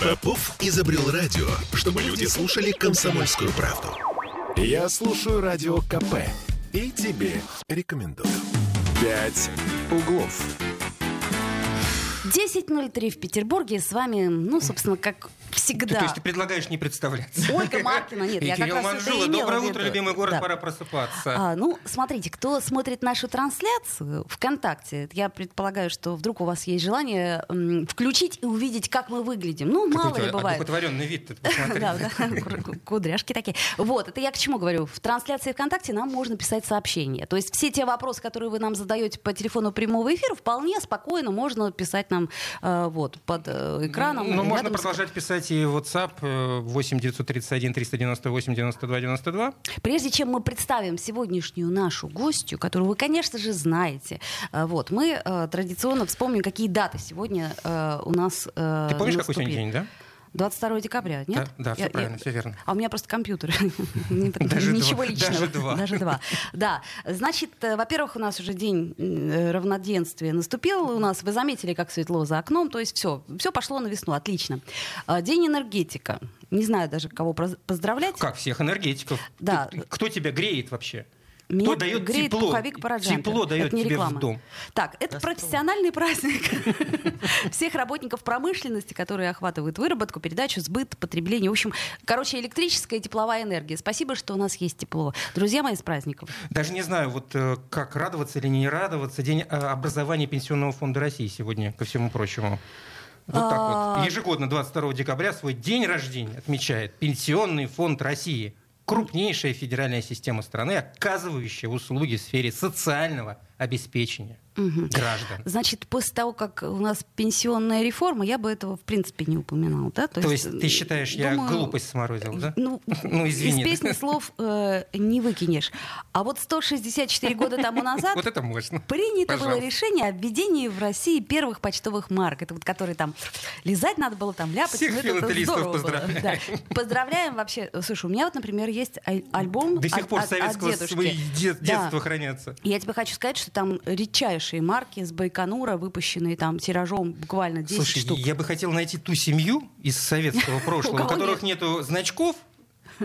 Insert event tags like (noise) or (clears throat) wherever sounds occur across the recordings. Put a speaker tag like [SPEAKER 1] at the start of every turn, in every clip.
[SPEAKER 1] Попов изобрел радио, чтобы люди слушали комсомольскую правду. Я слушаю радио КП и тебе рекомендую. «Пять углов».
[SPEAKER 2] 10.03 в Петербурге. С вами, ну, собственно, как всегда.
[SPEAKER 3] То есть ты предлагаешь не представляться?
[SPEAKER 2] Ольга Маркина, нет, я как раз это
[SPEAKER 3] Манжула.
[SPEAKER 2] имела
[SPEAKER 3] Доброе утро, любимый город,
[SPEAKER 2] Да.
[SPEAKER 3] пора просыпаться.
[SPEAKER 2] А, ну, смотрите, кто смотрит нашу трансляцию ВКонтакте, я предполагаю, что вдруг у вас есть желание м, включить и увидеть, как мы выглядим. Ну,
[SPEAKER 3] Какой
[SPEAKER 2] мало ли бывает.
[SPEAKER 3] одухотворенный вид, ты (laughs) посмотри.
[SPEAKER 2] Да, да, (laughs) ку- кудряшки такие. Вот, это я к чему говорю. В трансляции ВКонтакте нам можно писать сообщения. То есть все те вопросы, которые вы нам задаете по телефону прямого эфира, вполне спокойно можно писать нам э, вот под э, экраном.
[SPEAKER 3] Ну, можно продолжать писать и WhatsApp э, 8 931 398 92 92.
[SPEAKER 2] Прежде чем мы представим сегодняшнюю нашу гостью, которую вы, конечно же, знаете, э, вот, мы э, традиционно вспомним, какие даты сегодня э, у нас
[SPEAKER 3] Ты помнишь, какой сегодня
[SPEAKER 2] наступили.
[SPEAKER 3] день, да?
[SPEAKER 2] 22 декабря, нет?
[SPEAKER 3] Да, да, всё
[SPEAKER 2] Я-
[SPEAKER 3] правильно,
[SPEAKER 2] я-
[SPEAKER 3] всё верно.
[SPEAKER 2] А у меня просто компьютер. (laughs)
[SPEAKER 3] Даже
[SPEAKER 2] Ничего
[SPEAKER 3] два,
[SPEAKER 2] личного.
[SPEAKER 3] даже два.
[SPEAKER 2] Даже два. Да. Значит, э, во-первых, у нас уже день э, равноденствия наступил. У нас, вы заметили, как светло за окном. То есть все, все пошло на весну. Отлично. А, День энергетика. Не знаю даже, кого поздравлять.
[SPEAKER 3] Как всех энергетиков.
[SPEAKER 2] Да.
[SPEAKER 3] Кто тебя греет вообще?
[SPEAKER 2] Меня
[SPEAKER 3] Кто дает
[SPEAKER 2] греет
[SPEAKER 3] тепло?
[SPEAKER 2] пуховик Параджанка.
[SPEAKER 3] Тепло дает
[SPEAKER 2] Это не
[SPEAKER 3] тебе
[SPEAKER 2] реклама.
[SPEAKER 3] в дом.
[SPEAKER 2] Так, это профессиональный праздник (laughs) всех работников промышленности, которые охватывают выработку, передачу, сбыт, потребление. В общем, короче, электрическая и тепловая энергия. Спасибо, что у нас есть тепло. Друзья мои, с праздником.
[SPEAKER 3] Даже не знаю, вот э, как радоваться или не радоваться. День э, образования Пенсионного фонда России сегодня, ко всему прочему. Вот так
[SPEAKER 2] А.
[SPEAKER 3] вот. Ежегодно 22 декабря свой день рождения отмечает Пенсионный фонд России. Крупнейшая федеральная система страны, оказывающая услуги в сфере социального обеспечения граждан.
[SPEAKER 2] Значит, после того, как у нас пенсионная реформа, я бы этого в принципе не упоминал. Да?
[SPEAKER 3] То есть ты считаешь, я
[SPEAKER 2] думаю,
[SPEAKER 3] глупость сморозил, да?
[SPEAKER 2] Ну, (laughs)
[SPEAKER 3] Ну, извини.
[SPEAKER 2] из песни слов э, не выкинешь. А вот 164 года тому назад (laughs)
[SPEAKER 3] Вот это мощно.
[SPEAKER 2] Принято было
[SPEAKER 3] Пожалуйста.
[SPEAKER 2] решение о введении в России первых почтовых марок. Это вот которые там лизать надо было, там ляпать.
[SPEAKER 3] Всех
[SPEAKER 2] Ну,
[SPEAKER 3] филателистов
[SPEAKER 2] было.
[SPEAKER 3] поздравляем.
[SPEAKER 2] Да. Поздравляем вообще. Слушай, у меня вот, например, есть аль- альбом
[SPEAKER 3] До сих пор
[SPEAKER 2] от- от
[SPEAKER 3] советского
[SPEAKER 2] дедушки.
[SPEAKER 3] свои дет-
[SPEAKER 2] Да.
[SPEAKER 3] детства хранятся.
[SPEAKER 2] Я тебе хочу сказать, что там редчайшие марки с Байконура, выпущенные там тиражом буквально 10
[SPEAKER 3] Слушай,
[SPEAKER 2] штук.
[SPEAKER 3] я бы хотел найти ту семью из советского (laughs) прошлого, у которых нету значков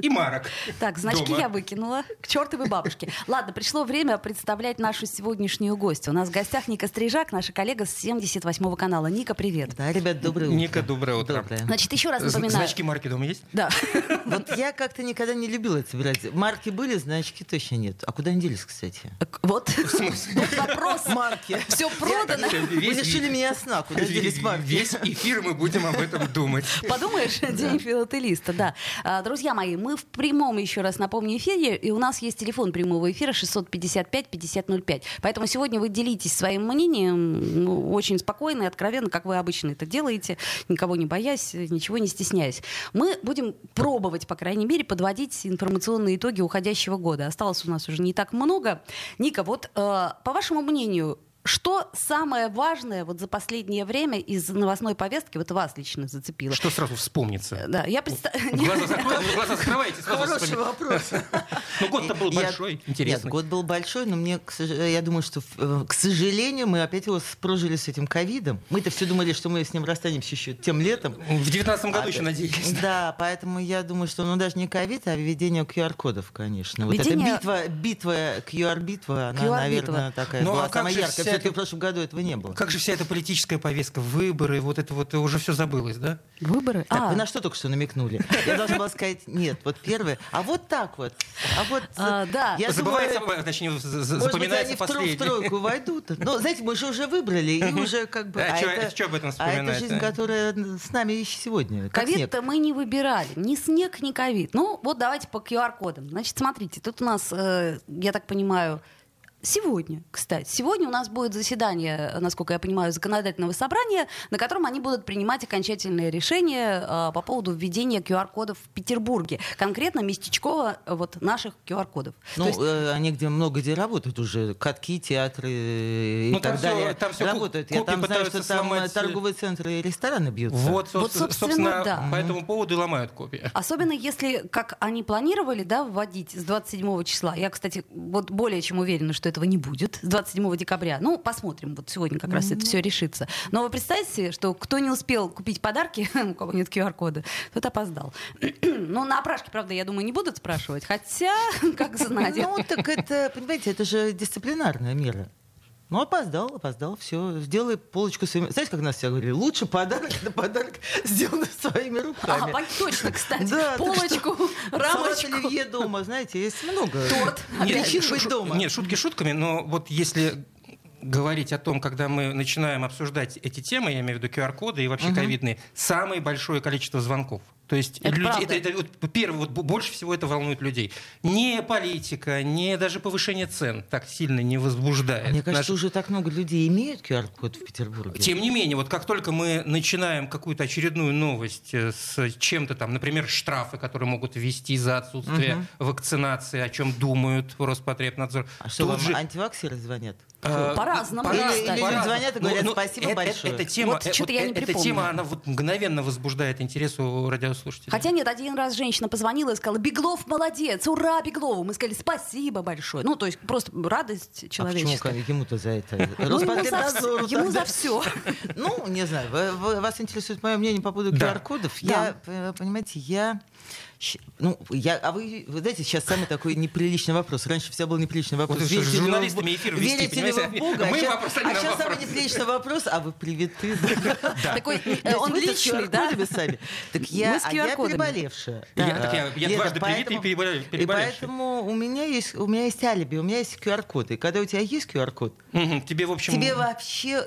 [SPEAKER 3] и марок.
[SPEAKER 2] Так, значки
[SPEAKER 3] дома.
[SPEAKER 2] я выкинула. К чертовой бабушке. Ладно, пришло время представлять нашу сегодняшнюю гостью. У нас в гостях Ника Стрижак, наша коллега с 78-го канала. Ника, привет.
[SPEAKER 4] Да, ребят, доброе утро.
[SPEAKER 3] Ника, доброе утро.
[SPEAKER 4] Доброе.
[SPEAKER 2] Значит, еще раз напоминаю.
[SPEAKER 3] Значки марки дома есть?
[SPEAKER 2] Да. (laughs)
[SPEAKER 4] Вот я как-то никогда не любила это брать. Марки были, значки точно нет. А куда они делись, кстати?
[SPEAKER 2] Вот. Вот вопрос.
[SPEAKER 4] Марки.
[SPEAKER 2] Все продано.
[SPEAKER 4] Вы лишили меня сна, куда делись марки?
[SPEAKER 3] Весь эфир мы будем об этом думать.
[SPEAKER 2] Подумаешь, день филателиста, да. А, Друзья мои, мы в прямом, еще раз напомню, эфире, и у нас есть телефон прямого эфира 655-5005. Поэтому сегодня вы делитесь своим мнением ну, очень спокойно и откровенно, как вы обычно это делаете, никого не боясь, ничего не стесняясь. Мы будем пробовать, по крайней мере, подводить информационные итоги уходящего года. Осталось у нас уже не так много. Ника, вот э, по вашему мнению, что самое важное вот за последнее время из новостной повестки вот вас лично зацепило?
[SPEAKER 3] Что сразу вспомнится?
[SPEAKER 2] Да, я представляю...
[SPEAKER 3] Глаза закрывайте, сразу
[SPEAKER 4] Хороший вопрос. (laughs)
[SPEAKER 3] Ну, год-то был
[SPEAKER 4] Я-
[SPEAKER 3] большой,
[SPEAKER 4] Нет,
[SPEAKER 3] интересный.
[SPEAKER 4] год был большой, но мне, я думаю, что, э, к сожалению, мы опять его прожили с этим ковидом. Мы-то все думали, что мы с ним расстанемся еще тем летом.
[SPEAKER 3] В девятнадцатом году
[SPEAKER 4] А,
[SPEAKER 3] еще надеялись.
[SPEAKER 4] Да, поэтому я думаю, что ну даже не ковид, а введение QR-кодов, конечно. Вот
[SPEAKER 2] Введение-
[SPEAKER 4] эта битва, битва, QR-битва, она,
[SPEAKER 2] QR-битва.
[SPEAKER 4] наверное, такая
[SPEAKER 3] Ну, а
[SPEAKER 4] была самая яркая.
[SPEAKER 3] Вся
[SPEAKER 4] Все-таки
[SPEAKER 3] эта-
[SPEAKER 4] в прошлом году этого не было.
[SPEAKER 3] Как же вся эта политическая повестка, выборы, вот это вот уже все забылось, да?
[SPEAKER 2] Выборы?
[SPEAKER 4] Так,
[SPEAKER 2] А,
[SPEAKER 4] вы на что только что намекнули? Я должна была сказать, нет, вот первое, а вот так вот. А вот,
[SPEAKER 2] А, да.
[SPEAKER 4] я
[SPEAKER 3] Забывается,
[SPEAKER 4] думаю,
[SPEAKER 3] точнее, з- з-
[SPEAKER 4] может быть,
[SPEAKER 3] запоминается
[SPEAKER 4] они в, тройку войдут. Но, знаете, мы же уже выбрали, и уже как бы...
[SPEAKER 3] А чё-
[SPEAKER 4] это,
[SPEAKER 3] чё об этом
[SPEAKER 4] а это жизнь,
[SPEAKER 3] а?
[SPEAKER 4] которая с нами и сегодня.
[SPEAKER 2] Ковид-то мы не выбирали. Ни снег, ни ковид. Ну, вот давайте по QR-кодам. Значит, смотрите, тут у нас, э, я так понимаю, Сегодня, кстати. Сегодня у нас будет заседание, насколько я понимаю, законодательного собрания, на котором они будут принимать окончательное решение э, по поводу введения QR-кодов в Петербурге. Конкретно местечково э, вот наших QR-кодов.
[SPEAKER 4] Ну,
[SPEAKER 2] То есть-
[SPEAKER 4] э, они где много где работают уже, катки, театры и
[SPEAKER 3] Ну,
[SPEAKER 4] так
[SPEAKER 3] там
[SPEAKER 4] далее.
[SPEAKER 3] там всё ку-
[SPEAKER 4] работают. Я там знаю, что там э,
[SPEAKER 3] сломать.
[SPEAKER 4] торговые центры и рестораны бьются.
[SPEAKER 3] Вот,
[SPEAKER 2] Вот,
[SPEAKER 3] собственно,
[SPEAKER 2] собственно,
[SPEAKER 3] собственно,
[SPEAKER 2] да.
[SPEAKER 3] по этому поводу и ломают копии.
[SPEAKER 2] Особенно если, как они планировали, да, вводить с 27 числа. Я, кстати, вот более чем уверена, что это этого не будет с 27 декабря. Ну, посмотрим, вот сегодня как раз это все решится. Но вы представьте, что кто не успел купить подарки, (laughs) у кого нет QR-кода, тот опоздал. (clears throat) ну, на опрашке, правда, я думаю, не будут спрашивать, хотя, (laughs) как знать.
[SPEAKER 4] Ну, так это, понимаете, это же дисциплинарная мера. Ну, опоздал, опоздал, все. Сделай полочку своими... Знаете, как нас все говорили? Лучше подарок на подарок сделан своими руками.
[SPEAKER 2] А, точно, кстати. Да, полочку, (laughs) рамочку.
[SPEAKER 4] оливье дома, знаете, есть много.
[SPEAKER 2] Торт. (laughs)
[SPEAKER 3] Нет, быть дома. Нет, шутки шутками, но вот если говорить о том, когда мы начинаем обсуждать эти темы, я имею в виду QR-коды и вообще ковидные, самое большое количество звонков. То есть это, люди, это, это вот, первое, вот, больше всего это волнует людей. Не политика, не даже повышение цен так сильно не возбуждает.
[SPEAKER 4] Мне кажется, Наш... уже так много людей имеют QR-код в Петербурге.
[SPEAKER 3] Тем не менее, вот как только мы начинаем какую-то очередную новость э, с чем-то там, например, штрафы, которые могут ввести за отсутствие угу. вакцинации, о чем думают Роспотребнадзор.
[SPEAKER 4] А что, вам же... антиваксеры звонят?
[SPEAKER 2] Э, по-разному.
[SPEAKER 4] Или, или люди звонят и говорят, ну, ну, спасибо
[SPEAKER 3] это,
[SPEAKER 4] большое.
[SPEAKER 3] Эта тема, вот,
[SPEAKER 2] вот, я не
[SPEAKER 3] эта тема, она вот мгновенно возбуждает интерес у радиослушателей.
[SPEAKER 2] Хотя нет, один раз женщина позвонила и сказала, Беглов молодец, ура Беглову. Мы сказали, спасибо большое. Ну, то есть просто радость человеческая.
[SPEAKER 4] А почему ему-то за это? (laughs)
[SPEAKER 2] Ну, ему за все. (laughs)
[SPEAKER 4] Ну, не знаю, вас интересует мое мнение по поводу QR-кодов? Я, понимаете, я... Ну, я, а вы, вы знаете, сейчас самый такой неприличный вопрос. Раньше всегда был неприличный вопрос. Вот,
[SPEAKER 3] верите журналистами ли эфир вести,
[SPEAKER 4] верите ли вы в Бога? Мы а, вопрос, сейчас, а сейчас самый неприличный вопрос, а вы привиты?
[SPEAKER 2] Такой, э, он личный, да?
[SPEAKER 4] сами. Так я, а я переболевшая.
[SPEAKER 3] Я дважды привитый и переболевшая.
[SPEAKER 4] И поэтому у меня есть у меня есть алиби, у меня есть QR-код. И когда у тебя есть QR-код,
[SPEAKER 3] тебе, в общем...
[SPEAKER 4] Тебе вообще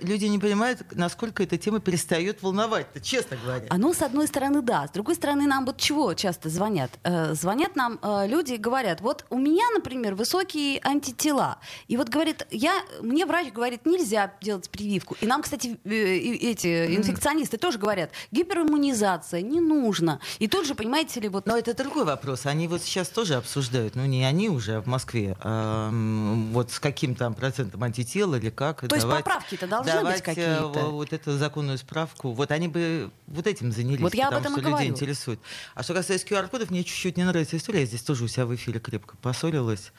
[SPEAKER 4] люди не понимают, насколько эта тема перестает волновать, честно говоря.
[SPEAKER 2] А ну, с одной стороны, да. С другой стороны, нам вот чего часто звонят? Э, звонят нам э, люди и говорят, вот у меня, например, высокие антитела. И вот говорит, я, мне врач говорит, нельзя делать прививку. И нам, кстати, э, эти инфекционисты тоже говорят, гипериммунизация не нужно. И тут же, понимаете ли, вот...
[SPEAKER 4] Но это другой вопрос. Они вот сейчас тоже обсуждают, ну не они уже, а в Москве, а, вот с каким там процентом антител или как.
[SPEAKER 2] То давать, есть поправки-то должны
[SPEAKER 4] давать
[SPEAKER 2] быть какие-то?
[SPEAKER 4] вот эту законную справку. Вот они бы вот этим занялись, вот я потому об этом что людей интересует. А что касается QR-кодов, мне чуть-чуть не нравится история. Я здесь тоже у себя в эфире крепко поссорилась.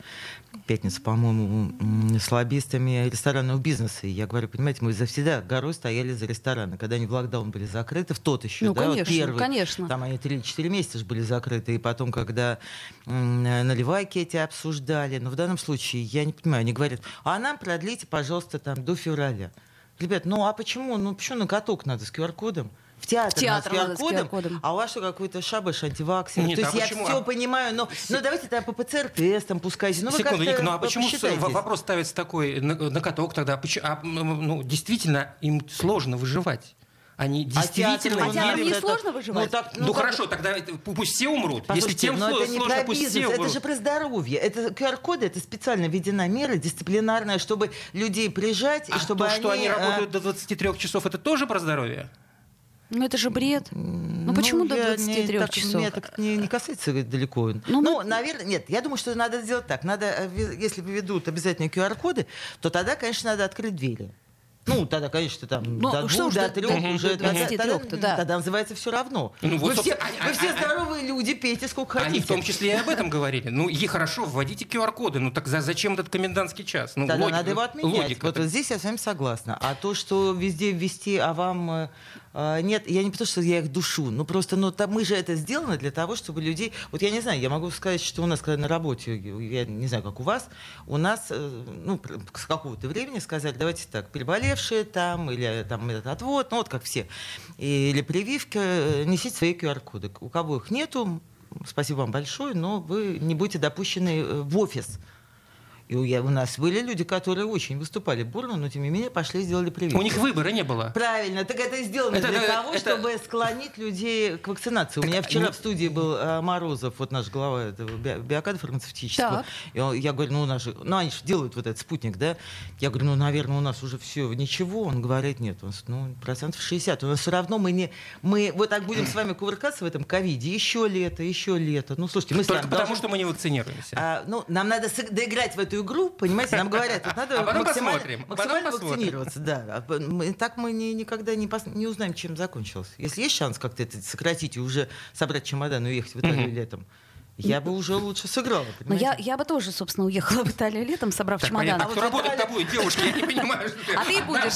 [SPEAKER 4] Пятница, по-моему, с лоббистами ресторанного бизнеса. И я говорю, понимаете, мы завсегда горой стояли за рестораны. Когда они в локдаун были закрыты, в тот еще,
[SPEAKER 2] ну,
[SPEAKER 4] да,
[SPEAKER 2] конечно,
[SPEAKER 4] вот первый.
[SPEAKER 2] конечно.
[SPEAKER 4] Там они 3-4 месяца же были закрыты. И потом, когда наливайки эти обсуждали, но в данном случае, я не понимаю, они говорят, а нам продлите, пожалуйста, там до февраля. Ребят, ну а почему? Ну почему на каток надо с QR-кодом? В театр, в театр надо с QR-кодом, а у вас что, какой-то шабаш антиваксер?
[SPEAKER 3] Нет,
[SPEAKER 4] То есть
[SPEAKER 3] а
[SPEAKER 4] я
[SPEAKER 3] почему?
[SPEAKER 4] все понимаю, но, но давайте тогда по ПЦР-тестам пускайте. Ну,
[SPEAKER 3] Секунду, Ника, ну а почему вопрос ставится такой на, на каток тогда? А, ну, действительно, им сложно выживать. Они а действительно
[SPEAKER 2] а театр не сложно выживать?
[SPEAKER 3] Ну, так, ну, ну хорошо, тогда пусть все умрут.
[SPEAKER 4] Послушайте,
[SPEAKER 3] Если тем
[SPEAKER 4] но это не
[SPEAKER 3] сложно,
[SPEAKER 4] про
[SPEAKER 3] пусть
[SPEAKER 4] бизнес,
[SPEAKER 3] все
[SPEAKER 4] это же про здоровье. Это QR-коды, это специально введена мера дисциплинарная, чтобы людей прижать,
[SPEAKER 3] а
[SPEAKER 4] и чтобы
[SPEAKER 3] то,
[SPEAKER 4] они...
[SPEAKER 3] что они работают до 23 часов, это тоже про здоровье?
[SPEAKER 2] Ну это же бред. Ну почему
[SPEAKER 4] ну,
[SPEAKER 2] до 23
[SPEAKER 4] не, так,
[SPEAKER 2] часов?
[SPEAKER 4] Меня так не, не касается далеко. Ну, ну, наверное, нет, я думаю, что надо сделать так. Надо, э, если введут обязательно QR-коды, то тогда, конечно, надо открыть двери. Ну, тогда, конечно, там ну, до двух, до трех угу. уже. Тогда, тогда, да. тогда называется все равно. Ну, вот, вы все, они, вы все они, здоровые люди, пейте сколько хотите.
[SPEAKER 3] Они в том числе и об этом говорили. Ну, и хорошо, вводите QR-коды. Ну, так за, зачем этот комендантский час? Ну,
[SPEAKER 4] тогда
[SPEAKER 3] логика,
[SPEAKER 4] надо его отменять.
[SPEAKER 3] Логика,
[SPEAKER 4] вот, вот здесь я с вами согласна. А то, что везде ввести, а вам э, а, нет, я не потому, что я их душу, но просто ну, там, мы же это сделано для того, чтобы людей... Вот я не знаю, я могу сказать, что у нас, когда на работе, я не знаю, как у вас, у нас э, ну, с какого-то времени сказали, давайте так, переболевшие там, или там этот отвод, ну вот как все, или прививка, э, несите свои QR-коды. У кого их нету, спасибо вам большое, но вы не будете допущены э, в офис. И у, я, у нас были люди, которые очень выступали бурно, но тем не менее пошли и сделали прививку.
[SPEAKER 3] У них выбора не было.
[SPEAKER 4] Правильно, так это сделано это, для это, того, это... чтобы склонить людей к вакцинации. Так, у меня вчера не... в студии был а, Морозов, вот наш глава этого би- биокада фармацевтического. И он, я говорю, ну у нас же, ну они же делают вот этот спутник, да? Я говорю, ну, наверное, у нас уже все ничего. Он говорит, нет, он, ну, процентов 60. У нас все равно мы не, мы вот так будем с вами кувыркаться в этом ковиде еще лето, еще лето. Ну, слушайте, мы
[SPEAKER 3] Только потому, должны... что мы не вакцинируемся.
[SPEAKER 4] А, ну, нам надо доиграть в эту игру, понимаете, нам говорят, тут надо
[SPEAKER 3] а
[SPEAKER 4] максимально,
[SPEAKER 3] посмотрим.
[SPEAKER 4] максимально вакцинироваться. Да. А мы, так мы не, никогда не, пос, не узнаем, чем закончилось. Если есть шанс как-то это сократить и уже собрать чемодан и уехать в Италию летом, я бы уже лучше сыграла.
[SPEAKER 2] Ну, я, я бы тоже, собственно, уехала в Италию летом, собрав так, чемодан.
[SPEAKER 3] А кто работает тобой, девушка? Я не понимаю.
[SPEAKER 2] А ты будешь...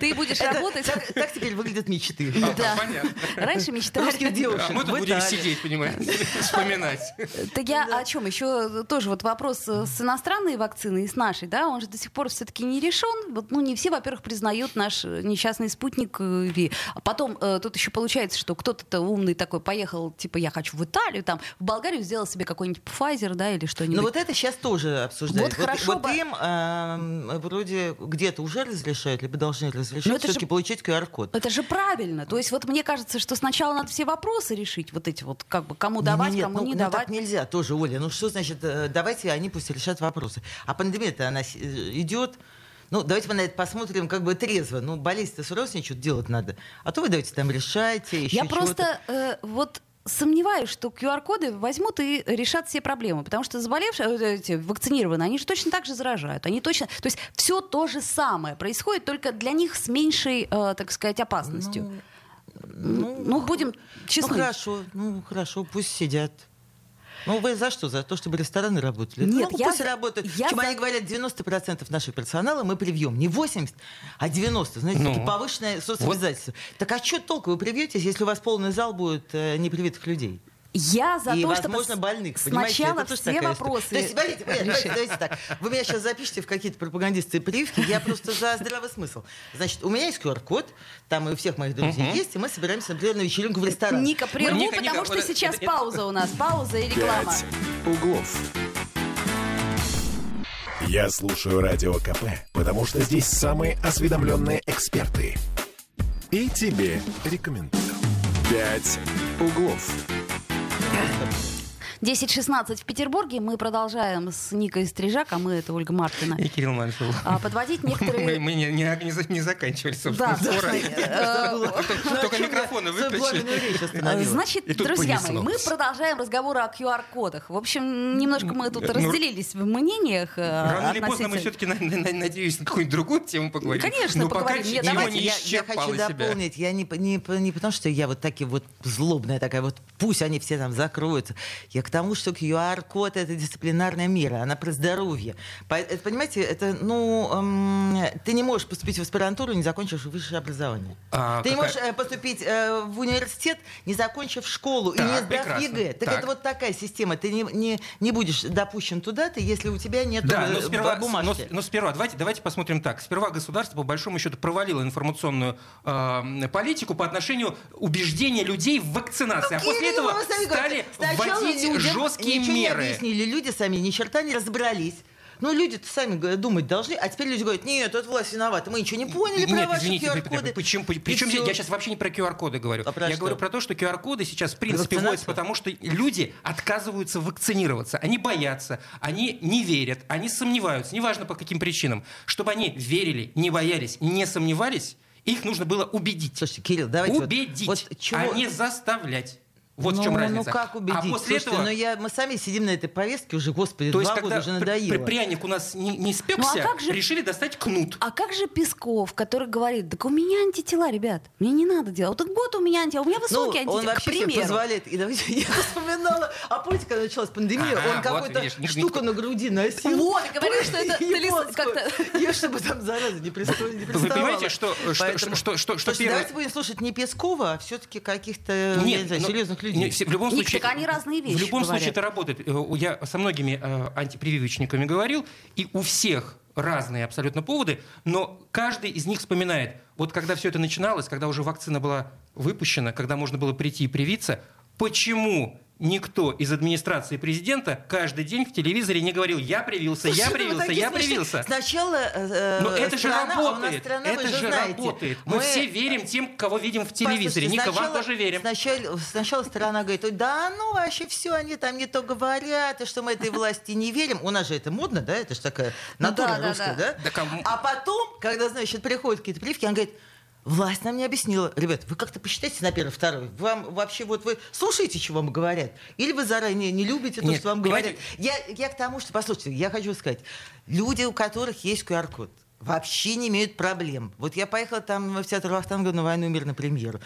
[SPEAKER 2] Ты будешь работать...
[SPEAKER 4] Так теперь выглядят мечты.
[SPEAKER 2] Да. Раньше мечтали.
[SPEAKER 3] А мы тут будем сидеть, понимаете, (laughs) вспоминать.
[SPEAKER 2] Так я о чем? Еще тоже вот вопрос с иностранной вакциной и с нашей, да, он же до сих пор все-таки не решен. Вот, ну, не все, во-первых, признают наш несчастный спутник Ви. А потом тут еще получается, что кто-то умный такой поехал, типа, я хочу в Италию, Италию, там, в Болгарию сделал себе какой-нибудь Pfizer, да, или что-нибудь.
[SPEAKER 4] Ну вот это сейчас тоже обсуждают.
[SPEAKER 2] Вот, вот хорошо
[SPEAKER 4] вот бы... им э, вроде где-то уже разрешают, либо должны разрешать все-таки же... получить QR-код.
[SPEAKER 2] Это же правильно. То есть вот мне кажется, что сначала надо все вопросы решить, вот эти вот, как бы, кому давать,
[SPEAKER 4] нет,
[SPEAKER 2] кому
[SPEAKER 4] ну,
[SPEAKER 2] не
[SPEAKER 4] ну,
[SPEAKER 2] давать.
[SPEAKER 4] так нельзя тоже, Оля. Ну что значит, э, давайте они пусть решат вопросы. А пандемия-то она э, идет, ну, давайте мы на это посмотрим как бы трезво. Ну, болезнь-то с родственниками что-то делать надо. А то вы давайте там решайте,
[SPEAKER 2] Я просто э, вот сомневаюсь, что QR-коды возьмут и решат все проблемы, потому что заболевшие, э, эти, вакцинированные, они же точно так же заражают. Они точно, то есть все то же самое происходит, только для них с меньшей, э, так сказать, опасностью. Ну, ну, ну будем честны.
[SPEAKER 4] Ну хорошо, ну хорошо, пусть сидят. Ну, вы за что? За то, чтобы рестораны работали?
[SPEAKER 2] Нет,
[SPEAKER 4] ну,
[SPEAKER 2] я
[SPEAKER 4] пусть
[SPEAKER 2] за...
[SPEAKER 4] работают.
[SPEAKER 2] Я
[SPEAKER 4] Чем
[SPEAKER 2] за...
[SPEAKER 4] они говорят, 90% нашего персонала мы привьем. Не 80, а 90. Знаете, ну, повышенное соцобязательство. Вот. Так а что толку вы привьетесь, если у вас полный зал будет э, непривитых людей?
[SPEAKER 2] Я за
[SPEAKER 4] и,
[SPEAKER 2] то,
[SPEAKER 4] возможно,
[SPEAKER 2] чтобы
[SPEAKER 4] больных,
[SPEAKER 2] сначала
[SPEAKER 4] это
[SPEAKER 2] все вопросы.
[SPEAKER 4] То есть, смотрите, давайте, давайте так. Вы меня сейчас запишите в какие-то пропагандистские прививки, я просто за здравый смысл. Значит, у меня есть QR-код, там и у всех моих друзей есть, и мы собираемся, например, на вечеринку в ресторан.
[SPEAKER 2] Ника, прерву, Ника, потому Ника, что сейчас это, пауза у нас, пауза и реклама.
[SPEAKER 1] Пять углов. Я слушаю Радио КП, потому что здесь самые осведомленные эксперты. И тебе рекомендую. «Пять углов». Yeah.
[SPEAKER 2] 10.16 в Петербурге. Мы продолжаем с Никой Стрижак, а мы это Ольга Маркина.
[SPEAKER 3] И Кирилл Маншул.
[SPEAKER 2] А, подводить некоторые...
[SPEAKER 3] Мы, мы не, не, не заканчивали, собственно, да, Только микрофоны выключили.
[SPEAKER 2] Значит, друзья мои, мы продолжаем разговор о QR-кодах. В общем, немножко мы тут ну, разделились в мнениях.
[SPEAKER 3] Э, рано или поздно мы все-таки, надеюсь, на какую-нибудь другую тему поговорим.
[SPEAKER 2] Конечно, поговорим.
[SPEAKER 4] Нет, давайте, я хочу дополнить. Я не потому, что я вот такие вот злобная такая вот, пусть они все там закроются. Я к тому, что QR-код — это дисциплинарная мера, она про здоровье. Это, понимаете, это, ну, эм, ты не можешь поступить в аспирантуру, не закончив высшее образование. А, ты какая... не можешь э, поступить э, в университет, не закончив школу так, и не сдав ЕГЭ. Так, так это вот такая система. Ты не, не, не будешь допущен туда-то, если у тебя нет да, но сперва, бумажки.
[SPEAKER 3] Но, но сперва, давайте, давайте посмотрим так. Сперва государство, по большому счету, провалило информационную э, политику по отношению убеждения людей в вакцинации. Ну, а после этого стали вводить жесткие
[SPEAKER 4] ничего
[SPEAKER 3] меры.
[SPEAKER 4] не объяснили. Люди сами ни черта не разобрались. Ну, люди-то сами думать должны, а теперь люди говорят, нет, это власть виновата, мы ничего не поняли
[SPEAKER 3] нет,
[SPEAKER 4] про ваши
[SPEAKER 3] извините, QR-коды. Почему, причем я сейчас вообще не про QR-коды говорю. А про я что? говорю про то, что QR-коды сейчас в принципе вводятся, потому что люди отказываются вакцинироваться. Они боятся, они не верят, они сомневаются, неважно по каким причинам. Чтобы они верили, не боялись, не сомневались, их нужно было убедить.
[SPEAKER 4] Слушайте, Кирилл, давайте...
[SPEAKER 3] Убедить, вот, вот чего... а не заставлять. Вот
[SPEAKER 4] ну,
[SPEAKER 3] в чем
[SPEAKER 4] ну
[SPEAKER 3] разница.
[SPEAKER 4] Ну как убедить? А после Слушайте, этого... но я, мы сами сидим на этой повестке уже, господи,
[SPEAKER 3] То
[SPEAKER 4] два
[SPEAKER 3] есть,
[SPEAKER 4] года уже надоело.
[SPEAKER 3] пряник у нас не, не спекся, ну, а как же... решили достать кнут.
[SPEAKER 2] А как же Песков, который говорит, так у меня антитела, ребят, мне не надо делать. Вот вот у меня антитела, у меня высокие
[SPEAKER 4] ну,
[SPEAKER 2] антитела,
[SPEAKER 4] он вообще
[SPEAKER 2] к примеру.
[SPEAKER 4] позволяет. И давайте, (laughs) я вспоминала, а помните, когда началась пандемия, он какую-то вот, штуку на груди носил. (laughs)
[SPEAKER 2] Вот, говорил, что это
[SPEAKER 4] как-то... (laughs) Я чтобы там зараза не представляла.
[SPEAKER 3] Вы понимаете, что...
[SPEAKER 4] Давайте будем слушать не Пескова, а все-таки каких-то, серьезных людей.
[SPEAKER 3] В любом случае
[SPEAKER 2] случае, так они разные вещи.
[SPEAKER 3] В любом
[SPEAKER 2] говорят.
[SPEAKER 3] случае это работает. Э, я со многими э, антипрививочниками говорил, и у всех разные абсолютно поводы, но каждый из них вспоминает, вот когда все это начиналось, когда уже вакцина была выпущена, когда можно было прийти и привиться, почему никто из администрации президента каждый день в телевизоре не говорил «я привился, Слушай, я привился, я привился».
[SPEAKER 4] Сначала э,
[SPEAKER 3] Но это же работает, страна, это же знаете, работает. Мы, мы все верим тем, кого видим в телевизоре. Ника, вам тоже верим.
[SPEAKER 4] Сначала, сначала страна говорит, да ну вообще все, они там не то говорят, и что мы этой власти не верим. У нас же это модно, да, это же такая ну натура да, русская, да? да? да? А потом, когда, значит, приходят какие-то прививки, он говорит, Власть нам не объяснила. Ребят, вы как-то посчитайте на первый, второй. Вам вообще вот вы слушаете, что вам говорят? Или вы заранее не любите то, Нет, что вам говорят? Я, я к тому, что, послушайте, я хочу сказать. Люди, у которых есть QR-код, вообще не имеют проблем. Вот я поехала там в театр Вахтанга на «Войну и мир» на премьеру.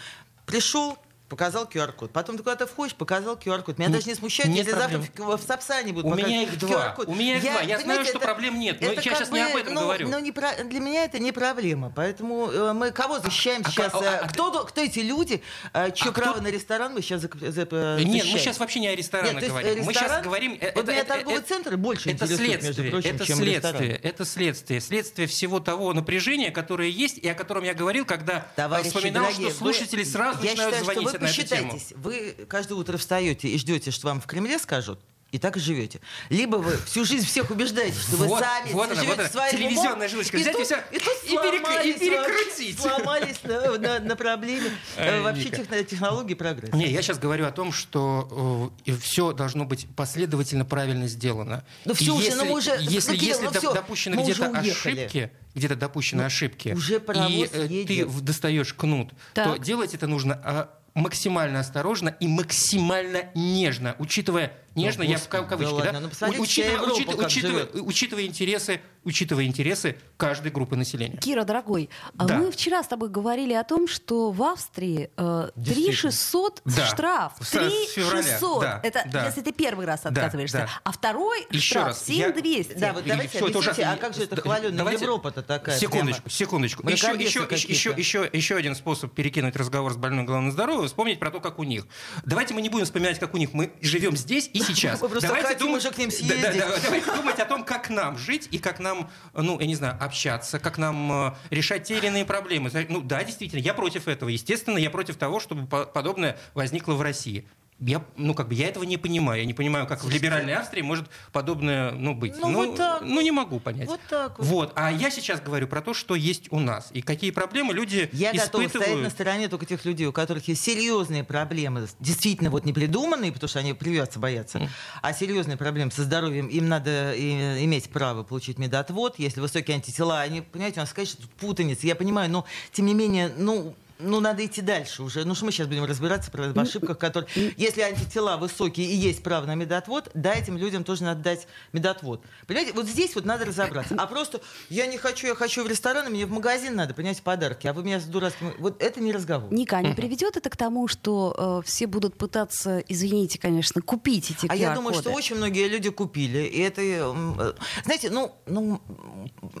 [SPEAKER 4] Пришел, показал QR-код. Потом ты куда-то входишь, показал QR-код. Меня даже не смущает,
[SPEAKER 3] нет
[SPEAKER 4] если
[SPEAKER 3] проблем.
[SPEAKER 4] завтра в, в Сапсане будут
[SPEAKER 3] У меня их два.
[SPEAKER 4] QR-код.
[SPEAKER 3] У меня их два. Я знаю, что проблем нет, но
[SPEAKER 4] это
[SPEAKER 3] я сейчас не об
[SPEAKER 4] бы,
[SPEAKER 3] этом
[SPEAKER 4] ну,
[SPEAKER 3] говорю.
[SPEAKER 4] ну, не про- для меня это не проблема. Поэтому э, мы кого защищаем
[SPEAKER 3] А
[SPEAKER 4] сейчас?
[SPEAKER 3] ка- а-
[SPEAKER 4] э, кто, до- кто эти люди? Э, чье
[SPEAKER 3] А кто-
[SPEAKER 4] право на ресторан мы сейчас зак- за- э,
[SPEAKER 3] Нет, мы
[SPEAKER 4] защищаем?
[SPEAKER 3] сейчас вообще не о ресторанах
[SPEAKER 4] Нет, есть,
[SPEAKER 3] говорим.
[SPEAKER 4] э,
[SPEAKER 3] мы сейчас
[SPEAKER 4] ресторан-
[SPEAKER 3] говорим... э,
[SPEAKER 4] Вот меня торговые центры больше
[SPEAKER 3] это следствие,
[SPEAKER 4] прочим,
[SPEAKER 3] это
[SPEAKER 4] чем
[SPEAKER 3] следствие, это следствие, следствие всего того напряжения, которое есть и о котором я говорил, когда
[SPEAKER 4] Товарищи
[SPEAKER 3] вспоминал,
[SPEAKER 4] дорогие,
[SPEAKER 3] что слушатели сразу
[SPEAKER 4] я
[SPEAKER 3] начинают звонить на эту тему.
[SPEAKER 4] Вы каждое утро встаете и ждете, что вам в Кремле скажут, и так и живете. Либо вы всю жизнь всех убеждаете, что вы
[SPEAKER 3] Вот,
[SPEAKER 4] сами
[SPEAKER 3] вот она,
[SPEAKER 4] живете
[SPEAKER 3] вот
[SPEAKER 4] своим
[SPEAKER 3] телевизионная
[SPEAKER 4] умом,
[SPEAKER 3] жилочка.
[SPEAKER 4] и
[SPEAKER 3] Взять и
[SPEAKER 4] тут, и, тут
[SPEAKER 3] и перек-
[SPEAKER 4] сломались
[SPEAKER 3] и перекрутить.
[SPEAKER 4] Сломались на, на- на проблеме э,
[SPEAKER 3] Ай,
[SPEAKER 4] вообще техно- технологии прогресса.
[SPEAKER 3] Не, я сейчас говорю о том, что все должно быть последовательно правильно сделано.
[SPEAKER 4] Ну
[SPEAKER 3] И
[SPEAKER 4] всё уже,
[SPEAKER 3] если,
[SPEAKER 4] ну мы уже-
[SPEAKER 3] если,
[SPEAKER 4] ну, Кирилл,
[SPEAKER 3] если
[SPEAKER 4] ну
[SPEAKER 3] доп-
[SPEAKER 4] всё,
[SPEAKER 3] допущены где-то ошибки, где-то допущены ошибки,
[SPEAKER 4] уже
[SPEAKER 3] и э, ты достаешь кнут, то
[SPEAKER 2] Так.
[SPEAKER 3] делать это нужно а, максимально осторожно и максимально нежно, учитывая нежно, я в
[SPEAKER 4] господи,
[SPEAKER 3] кав- кавычки,
[SPEAKER 4] да ну посмотрите,
[SPEAKER 3] учитывая,
[SPEAKER 4] вся Европа
[SPEAKER 3] учитывая-
[SPEAKER 4] как
[SPEAKER 3] учитывая-
[SPEAKER 4] живет.
[SPEAKER 3] учитывая интересы, учитывая интересы каждой группы населения.
[SPEAKER 2] Кира, дорогой, а
[SPEAKER 3] Да.
[SPEAKER 2] мы вчера с тобой говорили о том, что в Австрии э,
[SPEAKER 4] Действительно.
[SPEAKER 2] 3600
[SPEAKER 3] Да.
[SPEAKER 2] штраф.
[SPEAKER 3] С- с февраля,
[SPEAKER 2] 3600.
[SPEAKER 3] да,
[SPEAKER 2] Это
[SPEAKER 3] да.
[SPEAKER 2] если ты первый раз отказываешься.
[SPEAKER 3] да.
[SPEAKER 2] А второй
[SPEAKER 3] Еще
[SPEAKER 2] штраф
[SPEAKER 3] раз, я-
[SPEAKER 2] 7200.
[SPEAKER 4] Да, вот давайте
[SPEAKER 3] это
[SPEAKER 4] объясните,
[SPEAKER 3] ужасно.
[SPEAKER 4] а как же это
[SPEAKER 3] Да,
[SPEAKER 4] хваленая
[SPEAKER 3] давайте-
[SPEAKER 4] Европа-то такая?
[SPEAKER 3] Секундочку,
[SPEAKER 4] прямо?
[SPEAKER 3] секундочку. Еще, еще, еще, еще, еще, один способ перекинуть разговор с больной головой на здоровье, вспомнить про то, как у них. Давайте мы не будем вспоминать, как у них. Мы живем здесь и сейчас.
[SPEAKER 4] Мы просто
[SPEAKER 3] давайте
[SPEAKER 4] хотим уже к ним
[SPEAKER 3] Да, да,
[SPEAKER 4] съездить.
[SPEAKER 3] да, давайте думать о том, как нам жить и как нам, ну, я не знаю, общаться, как нам э, решать те или иные проблемы. Ну да, действительно, я против этого. Естественно, я против того, чтобы по- подобное возникло в России. Я, ну, как бы, я этого не понимаю. Я не понимаю, как в либеральной Австрии может подобное, ну, быть.
[SPEAKER 4] Ну, вот так
[SPEAKER 3] ну, не могу понять.
[SPEAKER 4] Вот так вот.
[SPEAKER 3] Вот. А я сейчас говорю про то, что есть у нас. И какие проблемы люди
[SPEAKER 4] Я готова
[SPEAKER 3] испытывают.
[SPEAKER 4] стоять на стороне только тех людей, у которых есть серьезные проблемы, действительно вот не придуманные, потому что они прививаться боятся, а серьезные проблемы со здоровьем, им надо иметь право получить медотвод. Если высокие антитела, они, понимаете, у нас, конечно, тут путаница, я понимаю, но тем не менее, ну, ну, надо идти дальше уже. Ну, что мы сейчас будем разбираться про ошибках, которые... Если антитела высокие и есть право на медотвод, да, этим людям тоже надо дать медотвод. Понимаете, вот здесь вот надо разобраться. А просто я не хочу, я хочу в ресторан, и мне в магазин надо, понимаете, подарки, а вы меня с дурацким... Вот это не разговор.
[SPEAKER 2] Ника, а не приведет это к тому, что э, все будут пытаться, извините, конечно, купить эти
[SPEAKER 4] А я думаю,
[SPEAKER 2] QR-коды?
[SPEAKER 4] что очень многие люди купили. И это, э, знаете, ну, ну,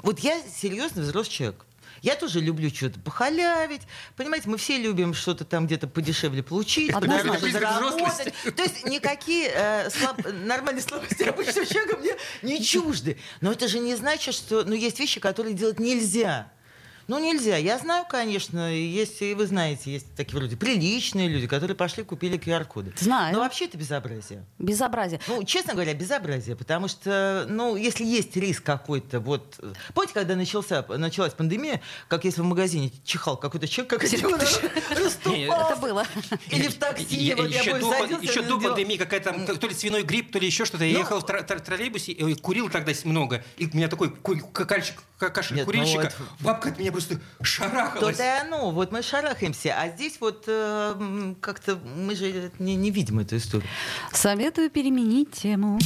[SPEAKER 4] вот я серьезный взрослый человек. Я тоже люблю что-то похалявить. Понимаете, мы все любим что-то там где-то подешевле получить,
[SPEAKER 2] Однозначно.
[SPEAKER 4] заработать. То есть никакие э, слаб- нормальные слабости обычного человека мне не чужды. Но это же не значит, что ну, есть вещи, которые делать нельзя. Ну, нельзя. Я знаю, конечно, есть, и вы знаете, есть такие вроде приличные люди, которые пошли купили QR-коды.
[SPEAKER 2] Знаю.
[SPEAKER 4] Но вообще это безобразие.
[SPEAKER 2] Безобразие.
[SPEAKER 4] Ну, честно говоря, безобразие, потому что, ну, если есть риск какой-то, вот... Помните, когда начался, началась пандемия, как если в магазине чихал какой-то человек, как. (laughs)
[SPEAKER 2] Это было.
[SPEAKER 4] Или в такси,
[SPEAKER 3] еще, до, пандемии какая-то там, то ли свиной грипп, то ли еще что-то. Я
[SPEAKER 4] Ну,
[SPEAKER 3] ехал в тр- тр- троллейбусе, и курил тогда много. И у меня такой кашель
[SPEAKER 4] ну
[SPEAKER 3] курильщика. Бабка от меня просто шарахалась.
[SPEAKER 4] То-то и оно, вот мы шарахаемся, а здесь вот э, как-то мы же не, не видим эту историю.
[SPEAKER 2] Советую переменить тему.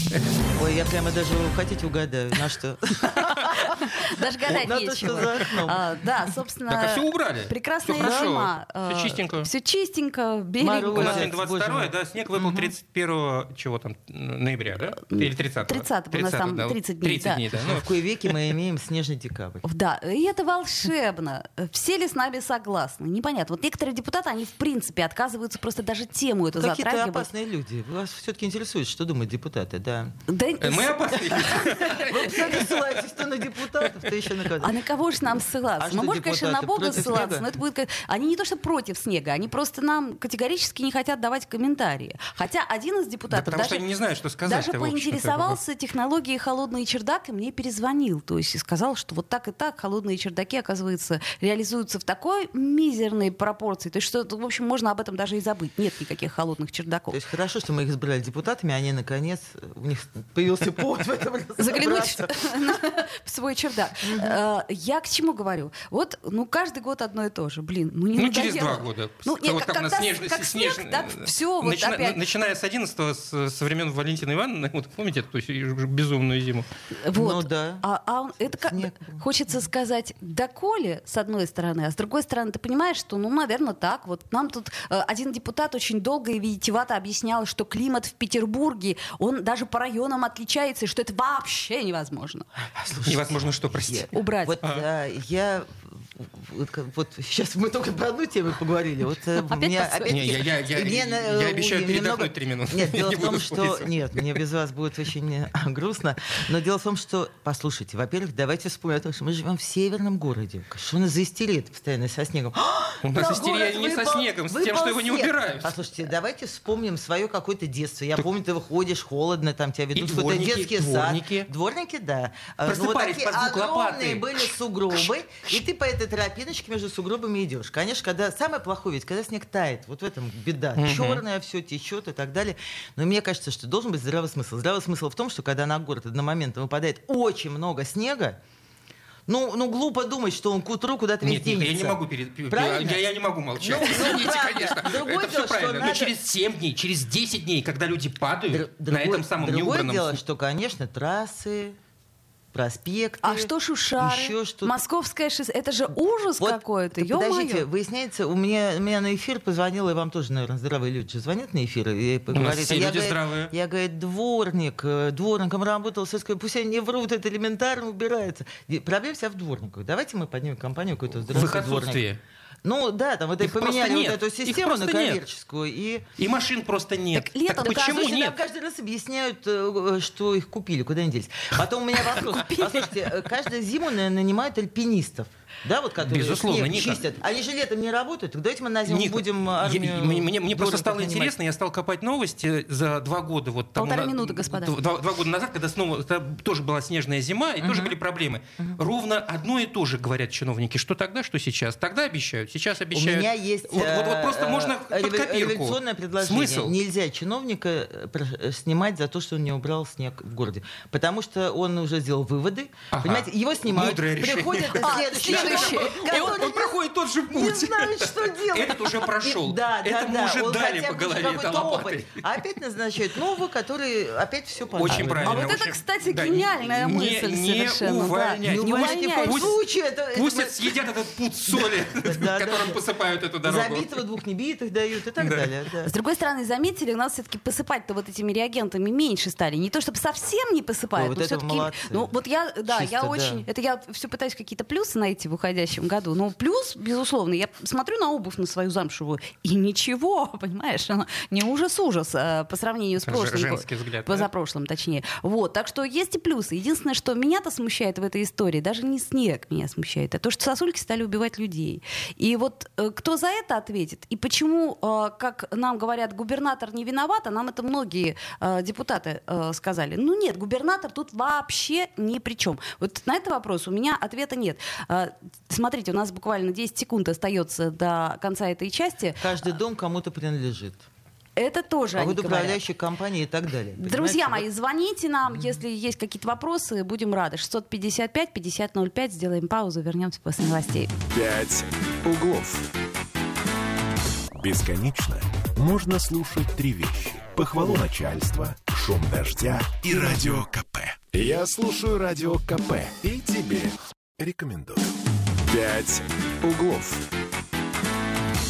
[SPEAKER 4] Ой, я прямо даже, хотите, угадаю, на что? (laughs) (laughs)
[SPEAKER 2] Даже гадать нечего.
[SPEAKER 4] что за окном.
[SPEAKER 2] А, Да, собственно...
[SPEAKER 3] Так, а всё убрали?
[SPEAKER 2] Прекрасная зима.
[SPEAKER 3] Всё чистенько.
[SPEAKER 2] Все чистенько.
[SPEAKER 4] Мороз.
[SPEAKER 3] У нас
[SPEAKER 2] э,
[SPEAKER 3] сегодня
[SPEAKER 4] Боже
[SPEAKER 3] 22
[SPEAKER 4] мой.
[SPEAKER 3] да, снег выпал 31 чего там, ноября, да? Или 30
[SPEAKER 2] 30 у нас там 30 дней,
[SPEAKER 3] 30
[SPEAKER 2] да.
[SPEAKER 3] дней, да.
[SPEAKER 4] Ну,
[SPEAKER 3] Ну,
[SPEAKER 4] в кое веки мы имеем снежный декабрь.
[SPEAKER 2] Да, и это волшебно. Все ли с нами согласны? Непонятно. Вот некоторые депутаты, они в принципе отказываются просто даже тему эту
[SPEAKER 4] Какие-то
[SPEAKER 2] затрагивать.
[SPEAKER 4] опасные люди. Вас все-таки интересует, что думают депутаты, да.
[SPEAKER 2] Да,
[SPEAKER 3] э, мы опасные. (laughs)
[SPEAKER 4] Вы сами ссылаетесь то на депутатов, то еще на.
[SPEAKER 2] А на кого же нам ссылаться?
[SPEAKER 4] А
[SPEAKER 2] Мы
[SPEAKER 4] что
[SPEAKER 2] можем, конечно, на Бога ссылаться,
[SPEAKER 4] снега?
[SPEAKER 2] но это будет... как- Они не то, что против снега, они просто нам категорически не хотят давать комментарии. Хотя один из
[SPEAKER 3] Да
[SPEAKER 2] депутатов
[SPEAKER 3] что
[SPEAKER 2] даже,
[SPEAKER 3] они не знают, что сказать.
[SPEAKER 2] даже поинтересовался технологией холодный чердак и мне перезвонил. То есть и сказал, что вот так и так холодные чердаки, оказывается, реализуются в такой мизерной пропорции. То есть что, в общем, можно об этом даже и забыть. Нет никаких холодных чердаков.
[SPEAKER 4] То есть хорошо, что мы их избрали депутатами, они наконец, у них появился повод в этом
[SPEAKER 2] Заглянуть в (laughs) свой чердак. Э, я к чему говорю? Вот, ну, каждый год одно и то же. Блин, ну не
[SPEAKER 3] Ну, через
[SPEAKER 2] надоело?
[SPEAKER 3] два года.
[SPEAKER 2] Ну, нет,
[SPEAKER 3] Вот
[SPEAKER 2] как,
[SPEAKER 3] снеж- снеж-
[SPEAKER 2] снег, так все, вот
[SPEAKER 3] Начина-
[SPEAKER 2] опять.
[SPEAKER 3] Начиная с 11 с, со времен Валентины Ивановны, вот помните эту безумную зиму?
[SPEAKER 2] Вот.
[SPEAKER 4] Ну да.
[SPEAKER 2] А, а он- это как,
[SPEAKER 4] Снег.
[SPEAKER 2] хочется сказать, доколе, с одной стороны, а с другой стороны, ты понимаешь, что, ну, наверное, так. Вот нам тут э, один депутат очень долго и витиевато объяснял, что климат в Петербурге, он даже по районам отличается, и что это вообще невозможно.
[SPEAKER 3] Невозможно что, простите.
[SPEAKER 2] Убрать.
[SPEAKER 4] Вот а, я вот, сейчас мы только про одну тему поговорили. Вот э,
[SPEAKER 2] Опять
[SPEAKER 4] меня
[SPEAKER 2] по
[SPEAKER 4] опять
[SPEAKER 3] Не, я- я- я-
[SPEAKER 4] мне,
[SPEAKER 3] я
[SPEAKER 4] э,
[SPEAKER 3] обещаю
[SPEAKER 4] у-
[SPEAKER 3] передохнуть
[SPEAKER 4] немного-
[SPEAKER 3] три минуты. (laughs)
[SPEAKER 4] Нет, дело
[SPEAKER 3] Не
[SPEAKER 4] в том, что нет, мне без вас будет очень э, (laughs) грустно. Но дело в том, что послушайте, во-первых, давайте вспомним о том, что мы живем в северном городе. Что у нас за истерия постоянно со снегом? (gasps)
[SPEAKER 3] У нас
[SPEAKER 4] Да,
[SPEAKER 3] истерия не со снегом, с тем, что его не убирают.
[SPEAKER 4] Послушайте, давайте вспомним свое какое-то детство. Я помню, ты выходишь, холодно, там тебя ведут в какой-то
[SPEAKER 3] дворники,
[SPEAKER 4] детский
[SPEAKER 3] дворники.
[SPEAKER 4] сад. Дворники, да. А, ну,
[SPEAKER 3] Просыпались под звук
[SPEAKER 4] огромные
[SPEAKER 3] лопаты.
[SPEAKER 4] были сугробы, и ты по этой тропиночке между сугробами идешь. Конечно, когда самое плохое, ведь когда снег тает, вот в этом беда. Черное все течет и так далее. Но мне кажется, что должен быть здравый смысл. Здравый смысл в том, что когда на город одномоментно выпадает очень много снега, ну, ну, глупо думать, что он к утру куда-то весь
[SPEAKER 3] Нет, нет, я не могу перед, я,
[SPEAKER 4] Правильно?
[SPEAKER 3] я не могу молчать.
[SPEAKER 4] Ну, ну,
[SPEAKER 3] Извините,
[SPEAKER 4] правда.
[SPEAKER 3] конечно.
[SPEAKER 4] Другое
[SPEAKER 3] это
[SPEAKER 4] дело,
[SPEAKER 3] все правильно. Но через 7 дней, через 10 дней, когда люди падают
[SPEAKER 4] Др-
[SPEAKER 3] на
[SPEAKER 4] другое-
[SPEAKER 3] этом самом
[SPEAKER 4] другое
[SPEAKER 3] неубранном
[SPEAKER 4] дело, что, конечно, трассы, проспекты.
[SPEAKER 2] А что Шушары?
[SPEAKER 4] Еще что
[SPEAKER 2] Московское шоссе. Это же ужас
[SPEAKER 4] Вот,
[SPEAKER 2] какой-то. ё-моё.
[SPEAKER 4] подождите, выясняется, у меня, у меня на эфир позвонила, и вам тоже, наверное, здравые люди же звонят на эфир. И говорит,
[SPEAKER 3] все
[SPEAKER 4] я,
[SPEAKER 3] люди
[SPEAKER 4] говорит,
[SPEAKER 3] здравые.
[SPEAKER 4] Я, говорит, дворник, э, дворником работал, все сказали, пусть они не врут, это элементарно убирается. Проблема вся в дворниках. Давайте мы поднимем компанию какую-то
[SPEAKER 3] их
[SPEAKER 4] дворник. Ну да, там вот
[SPEAKER 3] Их
[SPEAKER 4] поменяли вот эту систему на
[SPEAKER 3] нет.
[SPEAKER 4] коммерческую. И
[SPEAKER 3] И машин просто нет.
[SPEAKER 2] Так летом-
[SPEAKER 3] Так
[SPEAKER 2] Так, а
[SPEAKER 3] почему
[SPEAKER 4] Слушайте,
[SPEAKER 3] нет?
[SPEAKER 4] нам каждый раз объясняют, э, что их купили, куда они делись. Потом у меня вопрос. (laughs) Послушайте, э, каждую зиму на- нанимают альпинистов. Да, вот которые
[SPEAKER 3] Безусловно,
[SPEAKER 4] снег
[SPEAKER 3] Ника.
[SPEAKER 4] чистят. Они же летом не работают. Так давайте мы на зиму
[SPEAKER 3] Ник,
[SPEAKER 4] будем
[SPEAKER 3] я-
[SPEAKER 4] армию
[SPEAKER 3] мне, мне- мне просто стало
[SPEAKER 4] нанимать.
[SPEAKER 3] интересно, я стал копать новости за два года. Вот, тому
[SPEAKER 2] Полторы
[SPEAKER 3] на-
[SPEAKER 2] минуты, господа.
[SPEAKER 3] Два, два года назад, когда снова тоже была снежная зима, и тоже были проблемы. Ровно одно и то же говорят чиновники, что тогда, что сейчас. Тогда обещают, сейчас
[SPEAKER 4] У
[SPEAKER 3] обещают.
[SPEAKER 4] меня есть
[SPEAKER 3] Вот, вот- вот просто
[SPEAKER 4] э,
[SPEAKER 3] можно под копирку.
[SPEAKER 4] революционное предложение.
[SPEAKER 3] Смысл?
[SPEAKER 4] Нельзя чиновника э, э, снимать за то, что он не убрал снег в городе. Потому что он уже сделал выводы.
[SPEAKER 3] Ага.
[SPEAKER 4] Понимаете, его снимают.
[SPEAKER 3] Мудрое решение.
[SPEAKER 4] Приходит (laughs)
[SPEAKER 2] А,
[SPEAKER 4] следующий.
[SPEAKER 3] И он, он проходит тот же
[SPEAKER 4] не
[SPEAKER 3] путь.
[SPEAKER 4] знает, что (laughs) делать.
[SPEAKER 3] Этот уже прошел.
[SPEAKER 4] Да, да,
[SPEAKER 3] Этому
[SPEAKER 4] да.
[SPEAKER 3] уже
[SPEAKER 4] Он
[SPEAKER 3] дали по голове этой лопатой.
[SPEAKER 4] А опять назначают нового, который опять все
[SPEAKER 3] Очень правильно.
[SPEAKER 2] А вот это, кстати, гениальная
[SPEAKER 3] не-
[SPEAKER 2] мысль
[SPEAKER 3] не
[SPEAKER 2] совершенно,
[SPEAKER 3] увольнять.
[SPEAKER 2] Не
[SPEAKER 4] Не увольнять в коем
[SPEAKER 3] Пусть-
[SPEAKER 4] случае. Это,
[SPEAKER 3] Пусть съедят этот пуд соли, (laughs) которым посыпают эту дорогу.
[SPEAKER 4] Забитого двух небитых дают и так
[SPEAKER 3] Да.
[SPEAKER 4] далее. да.
[SPEAKER 2] С другой стороны, заметили, у нас все-таки посыпать-то вот этими реагентами меньше стали. Не то чтобы совсем не посыпают, но все-таки. Ну, вот я, да, я очень. Это я все пытаюсь какие-то плюсы найти в уходящем году. Но плюс, безусловно, я смотрю на обувь на свою замшевую, и ничего, (laughs) понимаешь, она не ужас-ужас э, по сравнению с прошлым.
[SPEAKER 3] женский взгляд, да?
[SPEAKER 2] Позапрошлым, точнее. Вот, так что есть и плюсы. Единственное, что меня-то смущает в этой истории, даже не снег меня смущает, а то, что сосульки стали убивать людей. И вот э, кто за это ответит? И почему, э, как нам говорят, губернатор не виноват, а нам это многие э, депутаты сказали. Ну нет, губернатор тут вообще ни при чем. Вот на этот вопрос у меня ответа нет. Смотрите, у нас буквально 10 секунд остается до конца этой части.
[SPEAKER 4] Каждый дом кому-то принадлежит.
[SPEAKER 2] Это тоже
[SPEAKER 4] А
[SPEAKER 2] говорят.
[SPEAKER 4] управляющие компании и так далее.
[SPEAKER 2] Друзья
[SPEAKER 4] Понимаете?
[SPEAKER 2] мои, звоните нам, если есть какие-то вопросы, будем рады. 655-5005, сделаем паузу, вернемся после новостей.
[SPEAKER 1] «Пять углов». Бесконечно можно слушать три вещи. Похвалу начальства, шум дождя и радио КП. Я слушаю радио КП и тебе рекомендую. «Пять углов».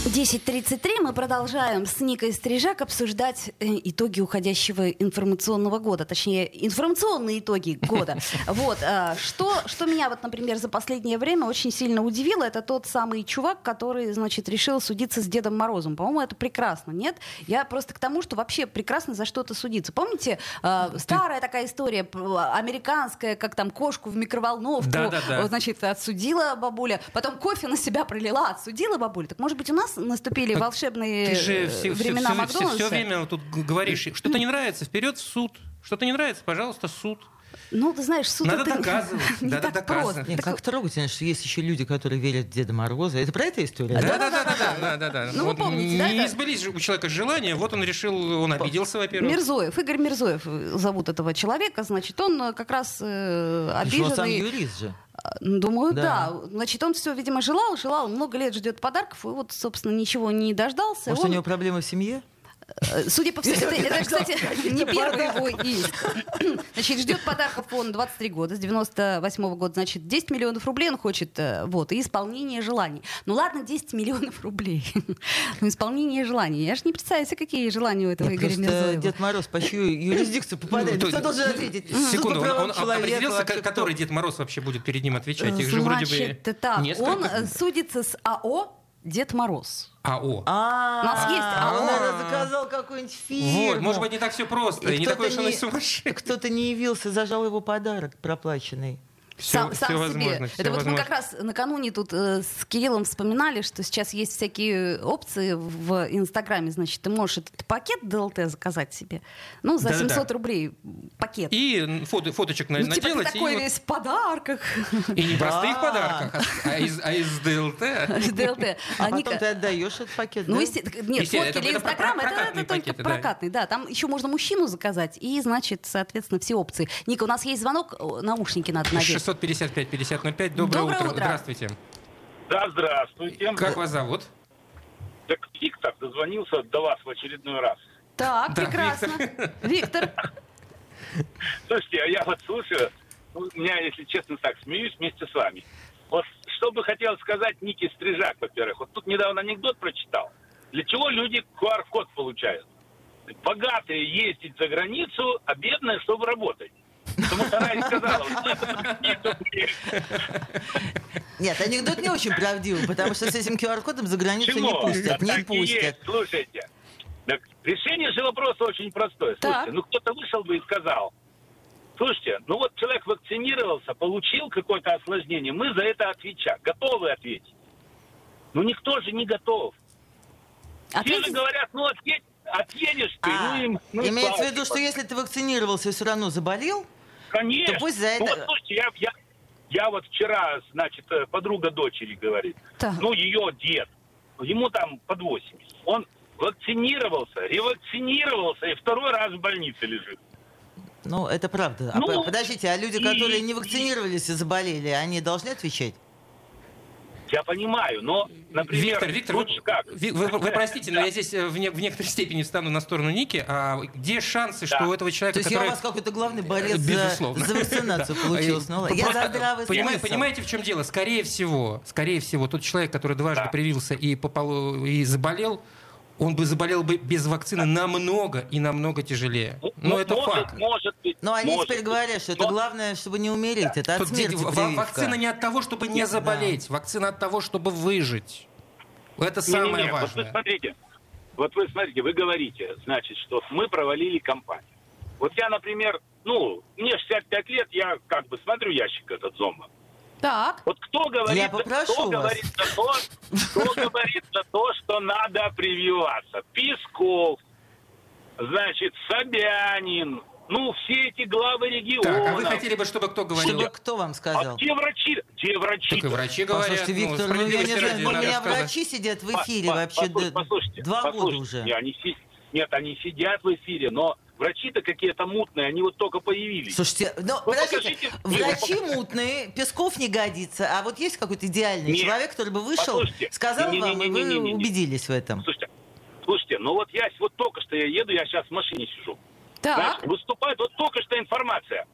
[SPEAKER 2] 10.33 мы продолжаем с Никой Стрижак обсуждать э, итоги уходящего информационного года, точнее, информационные итоги года. (laughs) Вот, э, что, что меня вот, например, за последнее время очень сильно удивило, это тот самый чувак, который, значит, решил судиться с Дедом Морозом. По-моему, это прекрасно, нет? Я просто к тому, что вообще прекрасно за что-то судиться. Помните, э, старая такая история, американская, как там кошку в микроволновку, значит, отсудила бабуля, потом кофе на себя пролила, отсудила бабуля. Так может быть у нас наступили
[SPEAKER 3] Так
[SPEAKER 2] волшебные
[SPEAKER 3] Ты же
[SPEAKER 2] э,
[SPEAKER 3] все,
[SPEAKER 2] времена Макдональдса?
[SPEAKER 3] время тут говоришь, что-то не нравится, вперед в суд. Что-то не нравится, пожалуйста, суд.
[SPEAKER 2] Ну, ты знаешь, суд
[SPEAKER 3] Надо
[SPEAKER 2] это
[SPEAKER 3] доказывать, (laughs)
[SPEAKER 2] не
[SPEAKER 3] надо
[SPEAKER 2] так
[SPEAKER 3] доказывать.
[SPEAKER 2] просто.
[SPEAKER 4] Нет,
[SPEAKER 2] Так
[SPEAKER 4] как трогательно, что есть еще люди, которые верят в Деда Мороза. Это про эту историю?
[SPEAKER 3] Да, да, да, да, да, да, да.
[SPEAKER 2] Ну, вы помните, да,
[SPEAKER 3] Не же у человека желания, вот он решил, он обиделся, во-первых.
[SPEAKER 2] Мирзоев, Игорь Мирзоев э, зовут этого человека, значит, он э, как раз э,
[SPEAKER 4] что, он сам
[SPEAKER 2] обиженный...
[SPEAKER 4] юрист же.
[SPEAKER 2] Думаю, да. да. Значит, он все, видимо, желал, желал, много лет ждет подарков, и вот, собственно, ничего не дождался.
[SPEAKER 4] Может,
[SPEAKER 2] он...
[SPEAKER 4] у него проблемы в семье?
[SPEAKER 2] Э, судя по всему, это, это, кстати, (laughs) не первый его иск. Значит, ждет подарков он 23 года, с 98 -го года, значит, 10 миллионов рублей он хочет, э, вот, и исполнение желаний. Ну ладно, 10 миллионов рублей. (laughs) Ну, исполнение желаний. Я же не представляю себе, какие желания у этого Игоря Мирзоева.
[SPEAKER 4] Дед Мороз по чью юрисдикцию попадает? Ну, Кто должен ответить?
[SPEAKER 3] Секунду, он определился, который Дед Мороз вообще будет перед ним отвечать? Их же вроде бы
[SPEAKER 2] так, он э, судится с АО Дед Мороз.
[SPEAKER 3] АО.
[SPEAKER 4] А,
[SPEAKER 2] У нас есть АО.
[SPEAKER 4] Он заказал какую-нибудь фирму.
[SPEAKER 3] Вот, может быть, не так все просто, и не такой уж он сумасшедший.
[SPEAKER 4] Кто-то не явился, зажал его подарок проплаченный.
[SPEAKER 3] Все, сам, все сам возможно,
[SPEAKER 2] себе. Все Это возможно. вот мы как раз накануне тут э, с Кириллом вспоминали, что сейчас есть всякие опции в Инстаграме. Значит, ты можешь этот пакет ДЛТ заказать себе. Ну, за да, 700 да. рублей пакет.
[SPEAKER 3] И фото, фоточек ну,
[SPEAKER 2] наделать.
[SPEAKER 3] Типа
[SPEAKER 2] ты такой весь в подарках.
[SPEAKER 3] И не простых подарках, а из, а из ДЛТ.
[SPEAKER 2] Из ДЛТ.
[SPEAKER 4] А потом ты отдаешь этот пакет, Ну,
[SPEAKER 2] нет, фотки для Инстаграма, это только прокатный. Да, там еще можно мужчину заказать. И, значит, соответственно, все опции. Ника, у нас есть звонок, наушники надо надеть.
[SPEAKER 3] 655 5005. Доброе, Доброе утро. утро. Здравствуйте.
[SPEAKER 5] Да, здравствуйте.
[SPEAKER 3] Как вас зовут?
[SPEAKER 5] Так Виктор дозвонился до вас в очередной раз.
[SPEAKER 2] Так, да, прекрасно. Виктор. (laughs) (laughs)
[SPEAKER 5] Слушайте, а я вот слушаю, ну, у меня, если честно, так смеюсь вместе с вами. Вот что бы хотел сказать Ники Стрижак, во-первых. Вот тут недавно анекдот прочитал. Для чего люди QR-код получают? Богатые ездить за границу, а бедные, чтобы работать.
[SPEAKER 4] Нет, анекдот не очень правдивый, потому что с этим QR-кодом за границу не пустят. Не пустят.
[SPEAKER 5] Слушайте, решение же вопроса очень простое. Слушайте, ну кто-то вышел бы и сказал, Слушайте, ну вот человек вакцинировался, получил какое-то осложнение, мы за это отвечаем. Готовы ответить? Ну никто же не готов. Все же говорят, ну отъедь, отъедешь ты. А, ну,
[SPEAKER 4] ну, имеется в виду, что если ты вакцинировался и все равно заболел,
[SPEAKER 5] Конечно. То пусть за это... Ну, вот, слушайте, я, я, я вот вчера, значит, э, подруга дочери говорит, так. ну, ее дед, ему там под 80. Он вакцинировался, ревакцинировался и второй раз в больнице лежит.
[SPEAKER 4] Ну, это правда. А ну, а, подождите, а люди, которые не вакцинировались и заболели, они должны отвечать?
[SPEAKER 5] Я понимаю, но, например,
[SPEAKER 3] Виктор, Виктор, вы, как? Вы, вы, вы (laughs) простите, но я здесь э, в, не, в некоторой степени встану на сторону Ники. А где шансы, да. что у этого человека,
[SPEAKER 4] То есть который... я у вас какой-то главный борец Безусловно. за, за вакцинацию (laughs) получился. Ну, я за здравый
[SPEAKER 3] понимаете, понимаете, в чем дело? Скорее всего, скорее всего, тот человек, который дважды да. привился и, попал, и заболел, он бы заболел бы без вакцины намного и намного тяжелее. Ну, Но это может, факт.
[SPEAKER 5] Может быть.
[SPEAKER 4] Но они
[SPEAKER 5] может
[SPEAKER 4] теперь говорят, что это главное, чтобы не умереть. Это от Тут смерти
[SPEAKER 3] в- Вакцина не от того, чтобы не заболеть. Да. Вакцина от того, чтобы выжить. Это самое не, не, не. важное.
[SPEAKER 5] Вот вы смотрите, вот вы смотрите, вы говорите, значит, что мы провалили кампанию. Вот я, например, ну, мне 65 лет, я как бы смотрю ящик этот зомба.
[SPEAKER 2] Так.
[SPEAKER 5] Вот кто говорит,
[SPEAKER 4] Я попрошу
[SPEAKER 5] кто
[SPEAKER 4] вас.
[SPEAKER 5] говорит за то, кто говорит за то, что надо прививаться? Песков, значит, Собянин, ну, все эти главы регионов. Так,
[SPEAKER 3] а вы хотели бы, чтобы кто говорил?
[SPEAKER 4] Чтобы кто вам сказал?
[SPEAKER 5] А те врачи, те врачи.
[SPEAKER 3] Так и врачи говорят.
[SPEAKER 4] Послушайте, ну, Виктор, ну, я не знаю, у меня врачи сидят в эфире по, вообще
[SPEAKER 5] послушайте,
[SPEAKER 4] два
[SPEAKER 5] послушайте,
[SPEAKER 4] года уже.
[SPEAKER 5] Они, нет, они сидят в эфире, но Врачи-то какие-то мутные, они вот только появились.
[SPEAKER 4] Слушайте, ну, ну подождите, врачи мутные, Песков не годится, а вот есть какой-то идеальный нет. человек, который бы вышел, послушайте, сказал не, не, вам, не, не, не, не, не, и вы убедились в этом.
[SPEAKER 5] Слушайте, слушайте, ну вот я вот только что я еду, я сейчас в машине сижу.
[SPEAKER 2] Так.
[SPEAKER 5] Значит, выступает вот только что информация.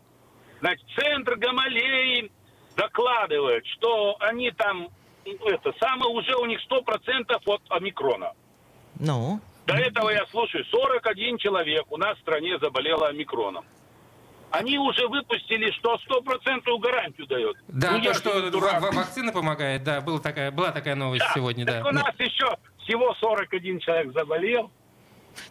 [SPEAKER 5] Значит, центр Гамалеи докладывает, что они там, это, самое уже у них 100% от омикрона.
[SPEAKER 4] Ну?
[SPEAKER 5] До этого я слушаю, 41 человек у нас в стране заболело омикроном. Они уже выпустили, что стопроцентную гарантию дает.
[SPEAKER 3] Да, ну, то, что вакцина помогает, да, была такая, была такая новость
[SPEAKER 5] да,
[SPEAKER 3] сегодня,
[SPEAKER 5] так да. у нас еще всего 41 человек заболел,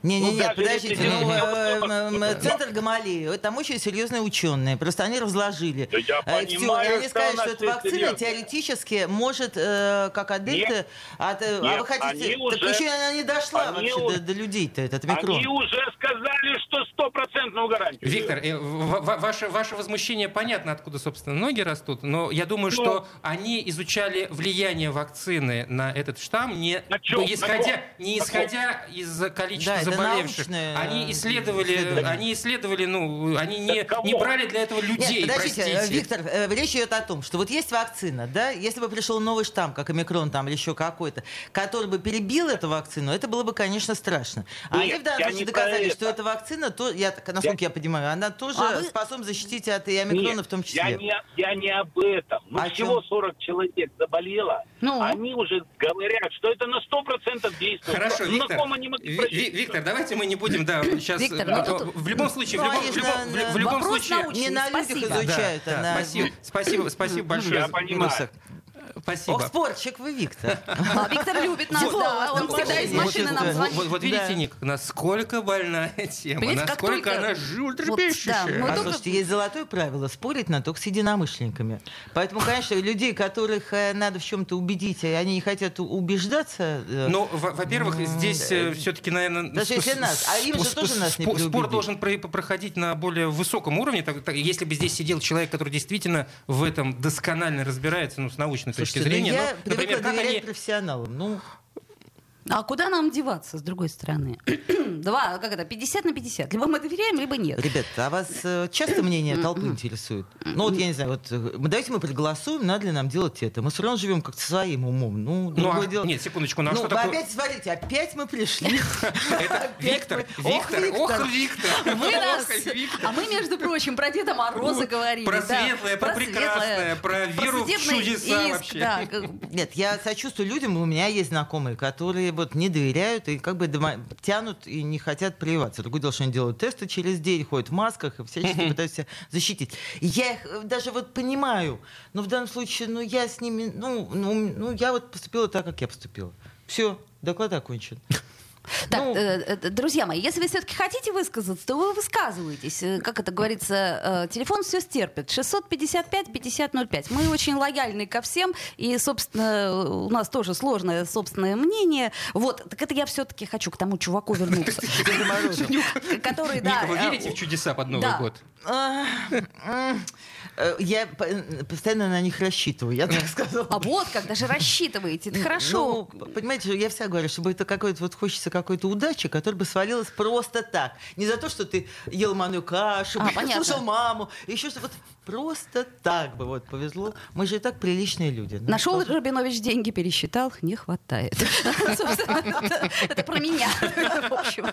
[SPEAKER 4] не-не-не, ну, подождите, ну, э, э, центр Гамалеи, там очень серьезные ученые, просто они разложили.
[SPEAKER 5] Да я
[SPEAKER 4] э, понимаю, они сказали, что эта вакцина теоретически может, как от дельты, от, а вы хотите, так еще она не дошла вообще до, людей-то, этот микрон.
[SPEAKER 5] Они уже сказали, что стопроцентную гарантию.
[SPEAKER 3] Виктор, ваше, ваше возмущение понятно, откуда, собственно, ноги растут, но я думаю, что ну. они изучали влияние вакцины на этот штамм, не, исходя, не исходя из количества количество
[SPEAKER 4] Да, это
[SPEAKER 3] заболевших.
[SPEAKER 4] научное
[SPEAKER 3] Они исследовали, они исследовали, ну, они не, не брали для этого людей,
[SPEAKER 4] Нет, подождите, э,
[SPEAKER 3] простите.
[SPEAKER 4] Виктор, э, речь идет о том, что вот есть вакцина, да, если бы пришел новый штамм, как омикрон там или еще какой-то, который бы перебил эту вакцину, это было бы, конечно, страшно. А
[SPEAKER 5] Нет,
[SPEAKER 4] они в данном
[SPEAKER 5] я
[SPEAKER 4] случае доказали,
[SPEAKER 5] это.
[SPEAKER 4] что эта вакцина, то, я, насколько я, понимаю, она тоже
[SPEAKER 2] А вы-
[SPEAKER 4] способна защитить от и омикрона
[SPEAKER 5] Нет,
[SPEAKER 4] в том числе.
[SPEAKER 5] Я не, я не об этом. Ну,
[SPEAKER 4] О
[SPEAKER 5] всего
[SPEAKER 4] чем?
[SPEAKER 5] 40 человек заболело.
[SPEAKER 2] Ну?
[SPEAKER 5] Они уже говорят, что это на 100% действует.
[SPEAKER 3] Хорошо,
[SPEAKER 5] Ну,
[SPEAKER 3] Виктор, Виктор, давайте мы не будем, да, сейчас...
[SPEAKER 2] Виктор, ну тут-
[SPEAKER 3] в любом случае, в
[SPEAKER 4] Ну,
[SPEAKER 3] любом, в любом- в в любом случае...
[SPEAKER 2] научный.
[SPEAKER 4] Не на людях
[SPEAKER 2] Спасибо.
[SPEAKER 4] изучают,
[SPEAKER 3] Да,
[SPEAKER 4] а
[SPEAKER 3] да,
[SPEAKER 4] на
[SPEAKER 3] спасибо, спасибо, спасибо большое.
[SPEAKER 5] Я понимаю.
[SPEAKER 3] Спасибо.
[SPEAKER 4] Ох, спорчик вы, Виктор.
[SPEAKER 2] А Виктор любит нас,
[SPEAKER 4] Вот,
[SPEAKER 2] да. Он всегда из машины
[SPEAKER 4] вот,
[SPEAKER 2] нам звонит.
[SPEAKER 3] Вот, вот видите,
[SPEAKER 4] Да.
[SPEAKER 3] Ник, насколько больная тема,
[SPEAKER 2] Понимаете,
[SPEAKER 3] насколько
[SPEAKER 2] только-
[SPEAKER 3] она
[SPEAKER 2] Вот,
[SPEAKER 3] животрепещущая.
[SPEAKER 2] да, мы
[SPEAKER 4] А
[SPEAKER 2] только-
[SPEAKER 4] слушайте, есть золотое правило спорить надо только с единомышленниками. Поэтому, конечно, людей, которых э, надо в чем-то убедить, и они не хотят убеждаться. э,
[SPEAKER 3] Ну, во- во-первых, здесь все-таки, наверное...
[SPEAKER 4] Даже если нас, а им же тоже нас не
[SPEAKER 3] Спор должен про- проходить на более высоком уровне. Если бы здесь сидел человек, который действительно в этом досконально разбирается, ну, с научной точки
[SPEAKER 4] Слушайте, ну,
[SPEAKER 3] зрения.
[SPEAKER 4] я привыкла
[SPEAKER 3] например, как
[SPEAKER 4] доверять
[SPEAKER 3] они...
[SPEAKER 4] профессионалам. Ну,
[SPEAKER 2] А куда нам деваться, с другой стороны? (clears throat) Два, как это, 50 на 50. Либо мы доверяем, либо нет.
[SPEAKER 4] ребят, а вас э, часто мнение толпы интересует? Ну, вот я не знаю, вот э, давайте мы проголосуем, надо ли нам делать это. Мы все равно живем как-то своим умом. Ну,
[SPEAKER 3] Ну,
[SPEAKER 4] другое
[SPEAKER 3] а-
[SPEAKER 4] дело.
[SPEAKER 3] Нет, секундочку, ну а
[SPEAKER 4] Ну,
[SPEAKER 3] что такое?
[SPEAKER 4] опять, смотрите, опять мы пришли. (laughs)
[SPEAKER 3] Это Виктор, Виктор, ох,
[SPEAKER 4] Виктор.
[SPEAKER 2] Вы нас... А мы, между прочим, про Деда Мороза говорили.
[SPEAKER 3] Про светлое, про прекрасное, про веру в чудеса вообще.
[SPEAKER 4] Нет, я сочувствую людям, у меня есть знакомые, которые вот не доверяют и как бы дома- тянут и не хотят прививаться. Другое дело, что они делают тесты через день, ходят в масках и всячески пытаются защитить. Я их э, даже вот понимаю, но в данном случае, ну я с ними, ну, ну, ну я вот поступила так, как я поступила. Все, доклад окончен.
[SPEAKER 2] Так,
[SPEAKER 4] Ну,
[SPEAKER 2] э, э, друзья мои, если вы все-таки хотите высказаться, то вы высказываетесь. Э, Как это говорится, э, телефон все стерпит. 655-5005. Мы очень лояльны ко всем, и, собственно, у нас тоже сложное собственное мнение. Вот, так это я все-таки хочу к тому чуваку вернуться. (laughs) Который, да...
[SPEAKER 3] Вы
[SPEAKER 2] э,
[SPEAKER 3] верите в чудеса под Новый год?
[SPEAKER 4] Э, Я п- постоянно на них рассчитываю, я так сказала.
[SPEAKER 2] А вот как, даже рассчитываете, это хорошо.
[SPEAKER 4] Ну, понимаете, я всегда говорю, чтобы это какой-то вот хочется какой-то удачи, которая бы свалилась просто так. Не за то, что ты ел манную кашу,
[SPEAKER 2] А,
[SPEAKER 4] слушал маму, еще что вот просто так бы вот повезло. Мы же и так приличные люди. Ну,
[SPEAKER 2] Нашел
[SPEAKER 4] просто-
[SPEAKER 2] Рабинович деньги, пересчитал, не хватает. (laughs) Собственно, это- про меня. В общем,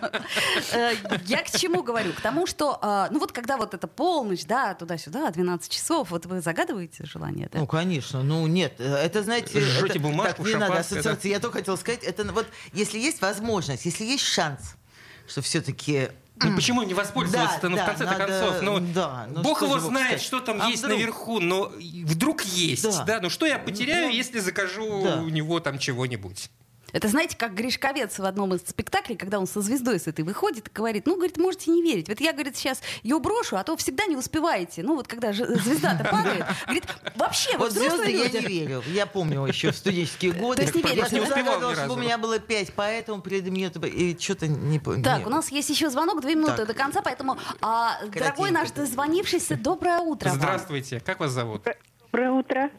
[SPEAKER 2] Э, я к чему говорю? К тому, что, э, ну вот когда вот это полночь, да, туда-сюда, 12 часов, вот вы загадываете желание, да?
[SPEAKER 4] Ну, конечно. Ну, нет. э, Это, знаете...
[SPEAKER 3] Жжете бумажку,
[SPEAKER 4] не надо ассоциации. Я только хотела сказать, это вот если есть возможность, если есть шанс, что все-таки
[SPEAKER 3] Ну почему не воспользоваться-то,
[SPEAKER 4] Да,
[SPEAKER 3] ну, в
[SPEAKER 4] да,
[SPEAKER 3] конце-то
[SPEAKER 4] надо-
[SPEAKER 3] концов? Ну,
[SPEAKER 4] да, ну,
[SPEAKER 3] Бог его знает,
[SPEAKER 4] скажет?
[SPEAKER 3] что там
[SPEAKER 4] А
[SPEAKER 3] есть
[SPEAKER 4] вдруг?
[SPEAKER 3] наверху, но вдруг есть,
[SPEAKER 4] Да.
[SPEAKER 3] да. Ну что я потеряю,
[SPEAKER 4] Ну,
[SPEAKER 3] если закажу
[SPEAKER 4] да.
[SPEAKER 3] у него там чего-нибудь?
[SPEAKER 2] Это знаете, как Гришковец в одном из спектаклей, когда он со звездой с этой выходит и говорит, ну, говорит, можете не верить. Вот я, говорит, сейчас ее брошу, а то всегда не успеваете. Ну, вот когда же звезда-то падает. Говорит, вообще,
[SPEAKER 4] Вот звезды я не верю. Я помню еще в студенческие годы.
[SPEAKER 2] То есть не
[SPEAKER 4] Я
[SPEAKER 2] верите,
[SPEAKER 4] у меня было пять, поэтому перед мне и что-то не помню.
[SPEAKER 2] Так, у нас есть еще звонок, две минуты до конца, поэтому, а, дорогой наш дозвонившийся, доброе утро.
[SPEAKER 3] Здравствуйте, как вас зовут?
[SPEAKER 6] Доброе утро.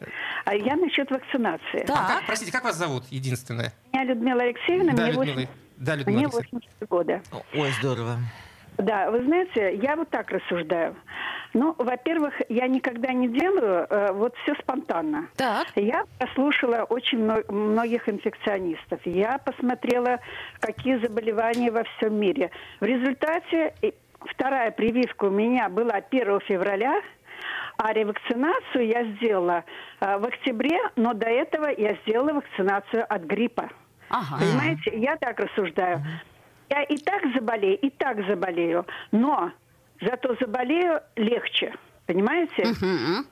[SPEAKER 6] А Я насчет вакцинации.
[SPEAKER 2] Так.
[SPEAKER 3] А как, простите, как вас зовут, единственное?
[SPEAKER 6] Меня Людмила Алексеевна,
[SPEAKER 3] Да,
[SPEAKER 6] мне,
[SPEAKER 3] Людмила.
[SPEAKER 6] 8,
[SPEAKER 3] Да, Людмила
[SPEAKER 6] мне
[SPEAKER 3] Алексеевна.
[SPEAKER 6] 84 года.
[SPEAKER 4] Ой, здорово.
[SPEAKER 6] Да, вы знаете, я вот так рассуждаю. Ну, во-первых, я никогда не делаю э, вот все спонтанно.
[SPEAKER 2] Так.
[SPEAKER 6] Я послушала очень мно- многих инфекционистов. Я посмотрела, какие заболевания во всем мире. В результате вторая прививка у меня была 1 февраля, а ревакцинацию я сделала э, в октябре, но до этого я сделала вакцинацию от гриппа.
[SPEAKER 2] Ага.
[SPEAKER 6] Понимаете, я так рассуждаю. Я и так заболею, и так заболею, но зато заболею легче. Понимаете?
[SPEAKER 2] Мгм.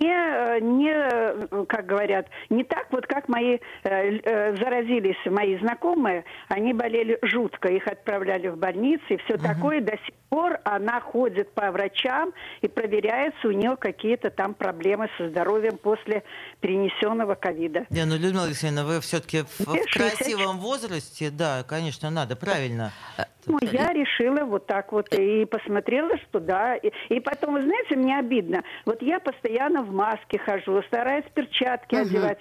[SPEAKER 6] Не, э, не, э, как говорят, не так вот, как мои э, заразились мои знакомые, они болели жутко, их отправляли в больницы и все такое. До сих пор она ходит по врачам и проверяется, у нее какие-то там проблемы со здоровьем после перенесенного ковида.
[SPEAKER 4] Не, ну, Людмила Алексеевна, вы все-таки в, в
[SPEAKER 6] Мне 60.
[SPEAKER 4] красивом возрасте, да, конечно, надо, правильно.
[SPEAKER 6] Ну, я решила вот так вот и посмотрела, что да. И, и потом, вы знаете, мне обидно. Вот я постоянно в маске хожу, стараюсь перчатки одевать.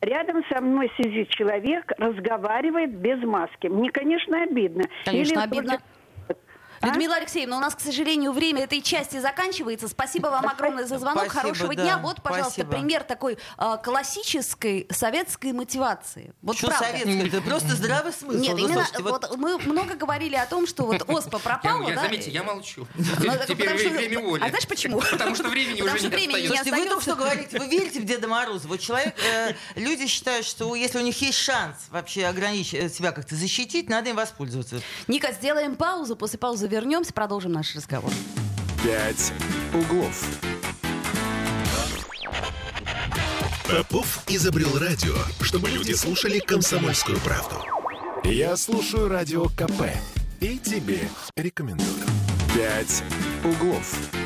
[SPEAKER 6] Рядом со мной сидит человек, разговаривает без маски. Мне, конечно, обидно.
[SPEAKER 2] Конечно, Или обидно. А? Людмила Алексеевна, у нас, к сожалению, время этой части заканчивается. Спасибо вам огромное за звонок. Спасибо, Хорошего да. дня. Вот, пожалуйста, Спасибо. пример такой э, классической советской мотивации. Вот
[SPEAKER 4] что правда. советской? Это просто здравый смысл.
[SPEAKER 2] Нет, ну, именно слушайте, вот... вот мы много говорили о том, что вот ОСПА пропала.
[SPEAKER 3] Я,
[SPEAKER 2] да?
[SPEAKER 3] заметьте, я молчу. Ну, Теперь время воли.
[SPEAKER 2] А знаешь почему?
[SPEAKER 3] Потому что времени уже не остается.
[SPEAKER 4] Вы только что говорите, вы верите в Деда Мороза. Вот человек, э, люди считают, что если у них есть шанс вообще ограничить себя как-то защитить, надо им воспользоваться.
[SPEAKER 2] Ника, сделаем паузу. После паузы вернемся, продолжим наш разговор.
[SPEAKER 1] «Пять углов». Попов изобрел радио, чтобы люди слушали комсомольскую правду. Я слушаю радио КП и тебе рекомендую. «Пять углов».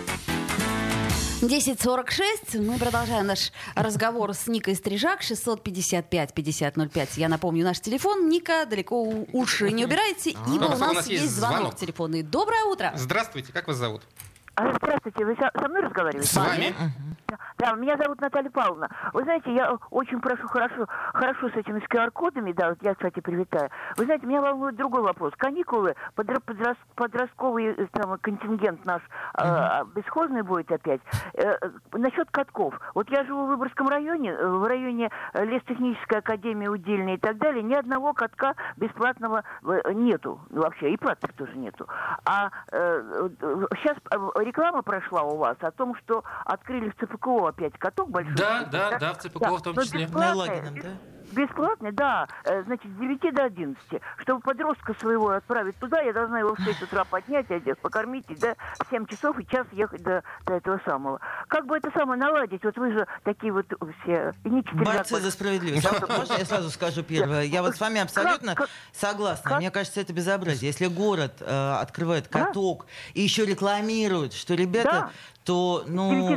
[SPEAKER 2] 10.46. Мы продолжаем наш разговор с Никой Стрижак. 655-5005. Я напомню, наш телефон. Ника, далеко уши не убирайте, а. ибо у нас есть звонок телефонный. Доброе утро.
[SPEAKER 3] Здравствуйте, как вас зовут?
[SPEAKER 7] А, здравствуйте, вы со, мной разговариваете?
[SPEAKER 3] С вами?
[SPEAKER 7] Да, меня зовут Наталья Павловна. Вы знаете, я очень прошу хорошо, хорошо с этими QR-кодами, да, вот я, кстати, привитаю. Вы знаете, меня волнует другой вопрос. Каникулы, подрос, подростковый э, там, контингент наш uh-huh. э, бесхозный будет опять. Э, насчет катков. Вот я живу в Выборгском районе, э, в районе э, Лестехнической академии удельной и так далее. Ни одного катка бесплатного нету. Вообще, и платных тоже нету. А э, сейчас реклама прошла у вас о том, что открыли в ЦПКО опять каток большой.
[SPEAKER 3] Да, да, да, в ЦПКО да, в том числе.
[SPEAKER 7] Бесплатный, да? Бесплатный, да. Э, значит, с 9 до 11. Чтобы подростка своего отправить туда, я должна его в 6 утра поднять, одеть, покормить, и да, в 7 часов и час ехать до, до этого самого. Как бы это самое наладить? Вот вы же такие вот все...
[SPEAKER 4] Не Борцы за справедливость. А можно я сразу скажу первое? Я вот с вами абсолютно согласна. Мне кажется, это безобразие. Если город э, открывает каток и еще рекламирует, что ребята, то, ну...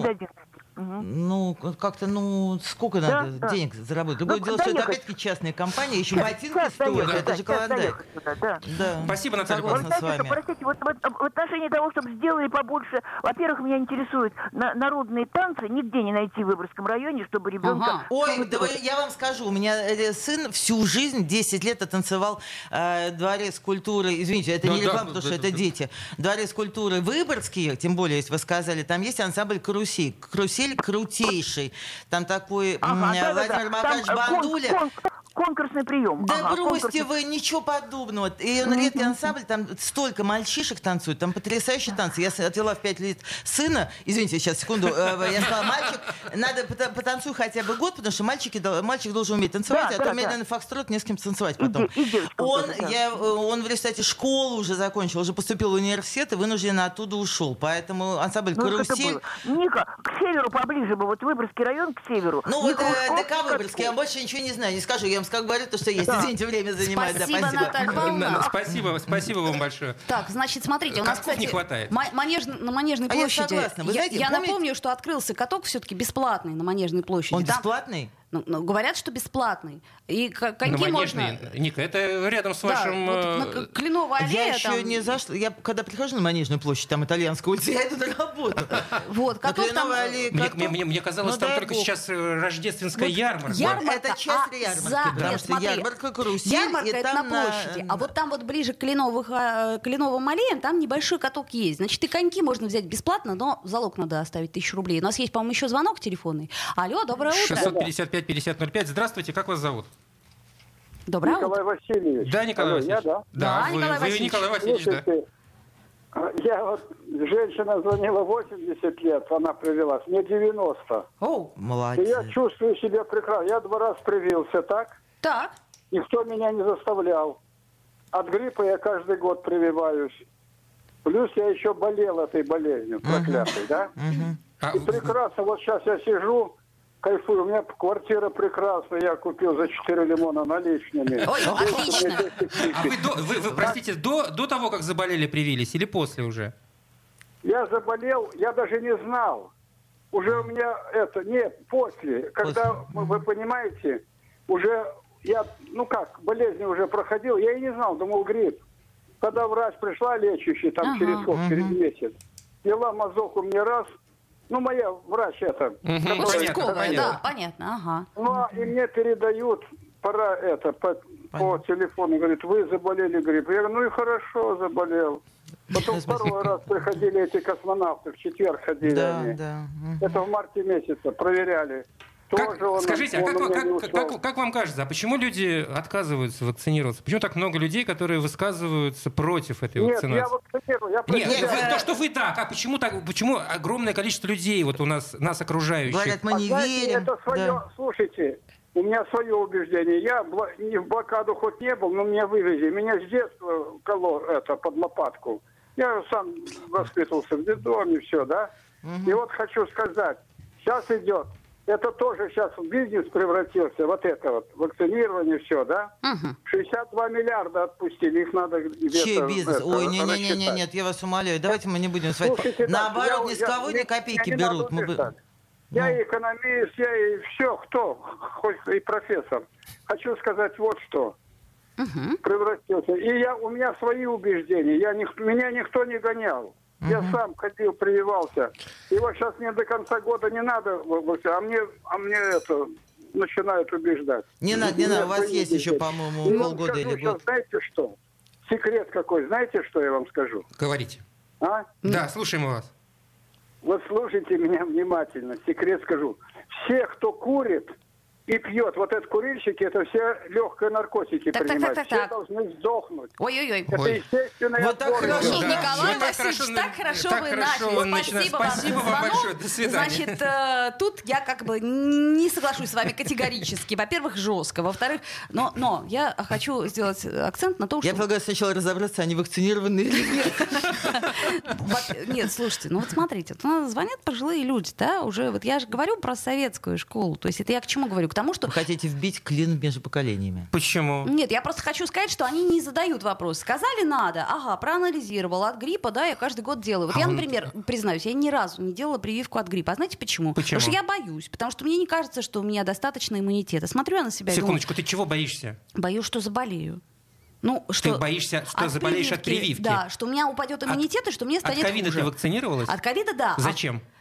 [SPEAKER 4] Ну, как-то, ну, сколько да, надо да. денег заработать? Другое ну, дело, что это опять-таки частные компании, еще сейчас, ботинки стоят, да, это же колондайк.
[SPEAKER 3] Да. да. Спасибо, Наталья
[SPEAKER 7] Согласна вот, с вами. Простите, вот, вот в отношении того, чтобы сделали побольше, во-первых, меня интересуют на, народные танцы, нигде не найти в Выборгском районе, чтобы ребенка... Ага.
[SPEAKER 4] Ой, да, я вам скажу, у меня э, сын всю жизнь, 10 лет, танцевал э, дворец культуры, извините, это да, не реклама, да, потому да, что да, это да. дети, дворец культуры Выборгский, тем более, если вы сказали, там есть ансамбль «Карусель». «Карусель» крутейший. Там такой ага, Владимир да, Макарович Бандуля. Кон, кон,
[SPEAKER 7] конкурсный прием.
[SPEAKER 4] Да ага, бросьте конкурсный... вы, ничего подобного. И он редкий ансамбль, там столько мальчишек танцуют, там потрясающие танцы. Я отвела в пять лет сына, извините, сейчас, секунду, э, я сказала, мальчик, надо потанцуй хотя бы год, потому что мальчики, мальчик должен уметь танцевать, да, а да, то медленный да. фокстрот не с кем танцевать потом. И, и он, я, э, он в результате школу уже закончил, уже поступил в университет и вынужден оттуда ушел. Поэтому ансамбль ну, «Карусель».
[SPEAKER 7] Ника, к северу поближе бы, вот Выборгский район к северу.
[SPEAKER 4] Ну вот э, ДК Выборгский, я больше ничего не знаю, не скажу, я вам как говорю то, что есть. Да. Извините, время занимает.
[SPEAKER 2] Спасибо, да,
[SPEAKER 3] спасибо.
[SPEAKER 2] Наталья Павловна.
[SPEAKER 3] Спасибо, спасибо вам большое.
[SPEAKER 2] Так, значит, смотрите, у нас, кстати,
[SPEAKER 3] не хватает.
[SPEAKER 2] Манеж, на Манежной площади. А я согласна. Вы знаете, я, я напомню, что открылся каток все-таки бесплатный на Манежной площади.
[SPEAKER 4] Он Там...
[SPEAKER 2] Ну, ну, говорят, что бесплатный. И коньки можно...
[SPEAKER 3] Ника, это рядом с да, вашим... Вот,
[SPEAKER 2] на Кленовой аллее,
[SPEAKER 4] Я еще там... не зашла. Я когда прихожу на Манежную площадь, там итальянскую улицу, я иду на работу.
[SPEAKER 2] Вот, каток там...
[SPEAKER 3] Аллее, каток... мне, мне, мне казалось, ну, там только бог. сейчас э, рождественская вот ярмарка.
[SPEAKER 2] Ярмарка,
[SPEAKER 4] это часть а ярмарки, за...
[SPEAKER 2] потому Нет, что смотри, ярмарка карусель. Ярмарка это на площади, на... а вот там вот ближе к Кленовых, э, Кленовым аллеям, там небольшой каток есть. Значит, и коньки можно взять бесплатно, но залог надо оставить тысячу рублей. У нас есть, по-моему, еще звонок телефонный. Алло, доброе утро.
[SPEAKER 3] 655-5005. Здравствуйте, как вас зовут?
[SPEAKER 2] Доброе
[SPEAKER 8] Николай
[SPEAKER 2] утро.
[SPEAKER 8] Васильевич.
[SPEAKER 3] Да, Николай Алло, Васильевич. Я, да?
[SPEAKER 2] Да,
[SPEAKER 3] да вы,
[SPEAKER 2] Николай Васильевич.
[SPEAKER 3] Вы Николай Васильевич,
[SPEAKER 8] Слушайте,
[SPEAKER 3] да.
[SPEAKER 8] Я вот, женщина звонила 80 лет, она привелась, мне 90.
[SPEAKER 2] О,
[SPEAKER 4] молодец.
[SPEAKER 8] И я чувствую себя прекрасно. Я два раза привился, так?
[SPEAKER 2] Так.
[SPEAKER 8] Никто меня не заставлял. От гриппа я каждый год прививаюсь. Плюс я еще болел этой болезнью проклятой, uh-huh. да? Uh-huh. И прекрасно, вот сейчас я сижу, кайфую. У меня квартира прекрасная, я купил за 4 лимона наличными.
[SPEAKER 2] Ой, отлично.
[SPEAKER 3] А вы, до, вы, вы простите, до, до того, как заболели, привились или после уже?
[SPEAKER 8] Я заболел, я даже не знал. Уже у меня это, нет, после. Когда, после. вы понимаете, уже я, ну как, болезнь уже проходил, я и не знал, думал грипп. Когда врач пришла лечащий, там ага. через сколько, через месяц, взяла мазок у меня раз – ну, моя врач это.
[SPEAKER 2] Угу, Участковая, да, понятно, ага.
[SPEAKER 8] Ну, а и мне передают, пора это, по, по телефону, говорит, вы заболели гриппом. Я говорю, ну и хорошо, заболел. Потом (laughs) второй раз приходили эти космонавты, в четверг ходили да, они. Да. Это в марте месяце, проверяли.
[SPEAKER 3] Как, он, скажите, он а как, как, как, как вам кажется, а почему люди отказываются вакцинироваться? Почему так много людей, которые высказываются против этой
[SPEAKER 8] Нет,
[SPEAKER 3] вакцинации?
[SPEAKER 8] Я вакцинирую, я
[SPEAKER 3] Нет, Нет вы, то, что вы так, а почему так? Почему огромное количество людей вот у нас нас окружающих?
[SPEAKER 4] Говорят, мы не а верим.
[SPEAKER 8] Это свое, да. слушайте, у меня свое убеждение. Я не в блокаду хоть не был, но меня вывезли. Меня с детства коло это под лопатку. Я сам воспитывался в детдоме, все, да? Угу. И вот хочу сказать, сейчас идет, это тоже сейчас в бизнес превратился, вот это вот, вакцинирование, все, да? Угу. 62 миллиарда отпустили, их надо где-то...
[SPEAKER 4] Чей бизнес? Это, Ой, не-не-не, нет, я вас умоляю, давайте мы не будем с вами... Наоборот, ни с кого ни копейки берут. Мы...
[SPEAKER 8] Я и экономист, я и все, кто, хоть и профессор. Хочу сказать вот что угу. превратился. И я, у меня свои убеждения. Я, меня никто не гонял. Угу. Я сам ходил, прививался. Вот сейчас мне до конца года не надо, а мне, а мне это начинают убеждать.
[SPEAKER 4] Не надо, не надо, у вас есть еще, по-моему, ну, полгода или год.
[SPEAKER 8] Знаете что? Секрет какой, знаете, что я вам скажу?
[SPEAKER 3] Говорите. А? Да, слушаем вас.
[SPEAKER 8] Вот слушайте меня внимательно, секрет скажу. Все, кто курит, и пьет. Вот этот курильщики, это все легкие наркотики так, принимают. Так, так, так, все так. должны сдохнуть.
[SPEAKER 2] Ой-ой-ой.
[SPEAKER 8] Это
[SPEAKER 2] Ой.
[SPEAKER 8] естественное
[SPEAKER 2] Вот так хорошо, да. Николай вот Васильевич, так хорошо, так вы хорошо начали. Спасибо,
[SPEAKER 3] Спасибо вам, вам большое. До свидания.
[SPEAKER 2] Значит, э, тут я как бы не соглашусь с вами категорически. Во-первых, жестко. Во-вторых, но, но я хочу сделать акцент на том,
[SPEAKER 4] что... Я предлагаю сначала разобраться, они вакцинированы или нет.
[SPEAKER 2] Нет, слушайте, ну вот смотрите, звонят пожилые люди, да, уже, вот я же говорю про советскую школу, то есть это я к чему говорю? К тому, что...
[SPEAKER 4] Вы хотите вбить клин между поколениями?
[SPEAKER 3] Почему?
[SPEAKER 2] Нет, я просто хочу сказать, что они не задают вопрос. Сказали надо, ага, проанализировал. От гриппа, да, я каждый год делаю. Вот а я, он... например, признаюсь, я ни разу не делала прививку от гриппа. А знаете почему?
[SPEAKER 3] Почему?
[SPEAKER 2] Потому что я боюсь. Потому что мне не кажется, что у меня достаточно иммунитета. Смотрю я на себя
[SPEAKER 3] Секундочку,
[SPEAKER 2] думаю,
[SPEAKER 3] ты чего боишься?
[SPEAKER 2] Боюсь, что заболею. Ну,
[SPEAKER 3] что, ты боишься, что заболеешь прививки, от прививки?
[SPEAKER 2] Да, что у меня упадет иммунитет, от, и что мне станет
[SPEAKER 3] От ковида ты вакцинировалась?
[SPEAKER 2] От ковида, да.
[SPEAKER 3] Зачем?
[SPEAKER 2] Потому...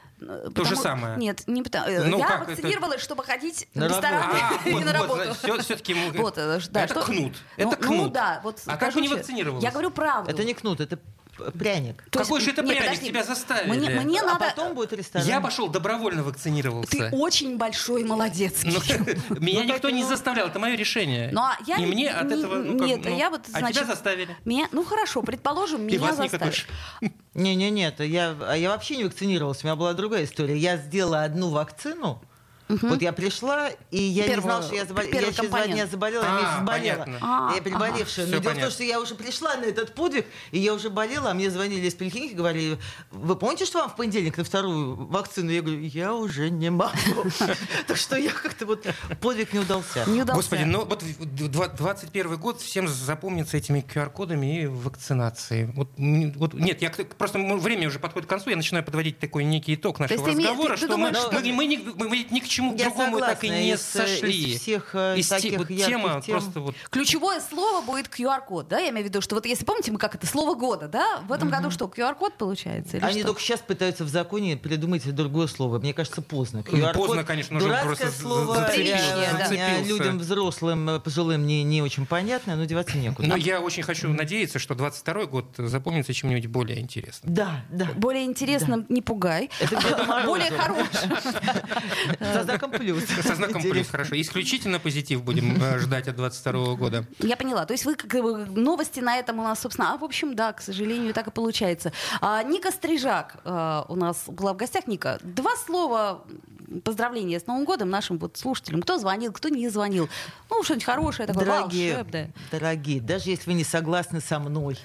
[SPEAKER 3] То же самое.
[SPEAKER 2] Нет, не потому. Э, ну, я вакцинировалась, это... чтобы ходить на в ресторан
[SPEAKER 3] а, (laughs) и вот, на работу. Вот, все, все-таки мы... вот, да, это что... кнут. Это ну, кнут. Ну,
[SPEAKER 2] да, вот,
[SPEAKER 3] а как вы не вакцинировались?
[SPEAKER 2] Я говорю правду.
[SPEAKER 4] Это не кнут, это пряник.
[SPEAKER 3] То Какой есть, же это нет, пряник? Подожди, Тебя заставили.
[SPEAKER 2] Мне, мне
[SPEAKER 4] а
[SPEAKER 2] надо...
[SPEAKER 4] потом будет ресторан.
[SPEAKER 3] Я пошел добровольно вакцинировался.
[SPEAKER 2] Ты очень большой молодец.
[SPEAKER 3] Ну, (laughs) меня никто не заставлял, это мое решение.
[SPEAKER 2] Ну, а я
[SPEAKER 3] И мне от этого...
[SPEAKER 2] Ну, нет, я вот,
[SPEAKER 3] А тебя заставили?
[SPEAKER 2] Меня, ну хорошо, предположим, меня заставили.
[SPEAKER 4] Не, не, нет, я, я вообще не вакцинировалась, у меня была другая история. Я сделала одну вакцину, Угу. Вот я пришла, и я Первую, не знала, что я заболела. Я через два дня заболела, а, месяц болела. А, я переболевшая. Ага. Но дело в том, что я уже пришла на этот подвиг, и я уже болела, а мне звонили из поликлиники, говорили, вы помните, что вам в понедельник на вторую вакцину? Я говорю, я уже не могу. (laughs) Так что я как-то вот подвиг не удался.
[SPEAKER 3] Господи, ну вот 21 год всем запомнится этими QR-кодами и вакцинацией. Вот, вот, нет, я просто время уже подходит к концу, я начинаю подводить такой некий итог нашего разговора, что мы, мы, мы, мы ни к чему чему я другому согласна, так и не из, сошли.
[SPEAKER 4] Из всех э, из таких вот
[SPEAKER 3] тема
[SPEAKER 4] тем...
[SPEAKER 3] просто вот...
[SPEAKER 2] Ключевое слово будет QR-код, да? Я имею в виду, что вот если помните, мы как это слово года, да? В этом угу. году что, QR-код получается?
[SPEAKER 4] Или
[SPEAKER 2] Они
[SPEAKER 4] что? только сейчас пытаются в законе придумать другое слово. Мне кажется, поздно.
[SPEAKER 3] QR-код, поздно, конечно, уже просто
[SPEAKER 4] слово
[SPEAKER 3] зацепился.
[SPEAKER 4] Да. людям взрослым, э, пожилым не, не очень понятно, но деваться некуда.
[SPEAKER 3] Но я очень хочу надеяться, что 22 год запомнится чем-нибудь более интересным.
[SPEAKER 2] Да, да. Более интересным не пугай. (laughs) Более хорошим. (laughs)
[SPEAKER 4] Со знаком плюс. (laughs)
[SPEAKER 3] Со знаком плюс, хорошо. Исключительно позитив будем э, ждать от 22 года.
[SPEAKER 2] Я поняла. То есть вы как новости на этом у нас, собственно, а в общем, да, к сожалению, так и получается. А, Ника Стрижак а, у нас была в гостях. Ника, два слова поздравления с Новым годом нашим вот слушателям. Кто звонил, кто не звонил. Ну, что-нибудь хорошее такое,
[SPEAKER 4] дорогие,
[SPEAKER 2] волшебное.
[SPEAKER 4] Дорогие, даже если вы не согласны со мной,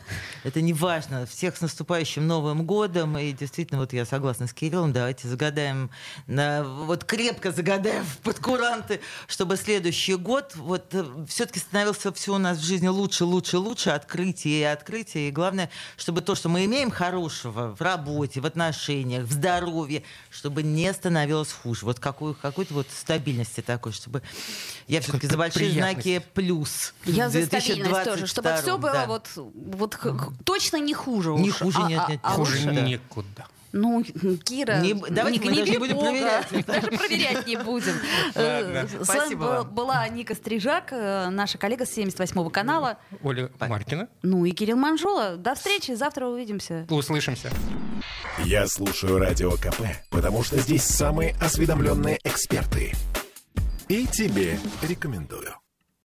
[SPEAKER 4] это не важно. Всех с наступающим Новым годом. И действительно, вот я согласна с Кириллом, давайте загадаем, на, вот крепко загадаем в подкуранты, чтобы следующий год вот э, все-таки становился все у нас в жизни лучше, лучше, лучше, открытие и открытие. И главное, чтобы то, что мы имеем хорошего в работе, в отношениях, в здоровье, чтобы не становилось хуже муж. Вот какой, какой-то вот стабильности такой, чтобы я все-таки за большие знаки плюс.
[SPEAKER 2] Я за стабильность тоже, чтобы все было да. вот, вот точно не хуже
[SPEAKER 4] Не хуже, а, нет, нет,
[SPEAKER 3] а, хуже а некуда.
[SPEAKER 2] Ну, (laughs) Кира,
[SPEAKER 4] не, давайте не, мы не даже не будем проверять. (laughs)
[SPEAKER 2] Даже проверять не будем. (laughs) Э, с вами была Ника Стрижак, э, наша коллега с 78-го канала.
[SPEAKER 3] Оля Маркина.
[SPEAKER 2] Ну и Кирилл Манжула. До встречи, завтра увидимся.
[SPEAKER 3] Услышимся.
[SPEAKER 1] Я слушаю Радио КП, потому что здесь самые осведомленные эксперты. И тебе рекомендую.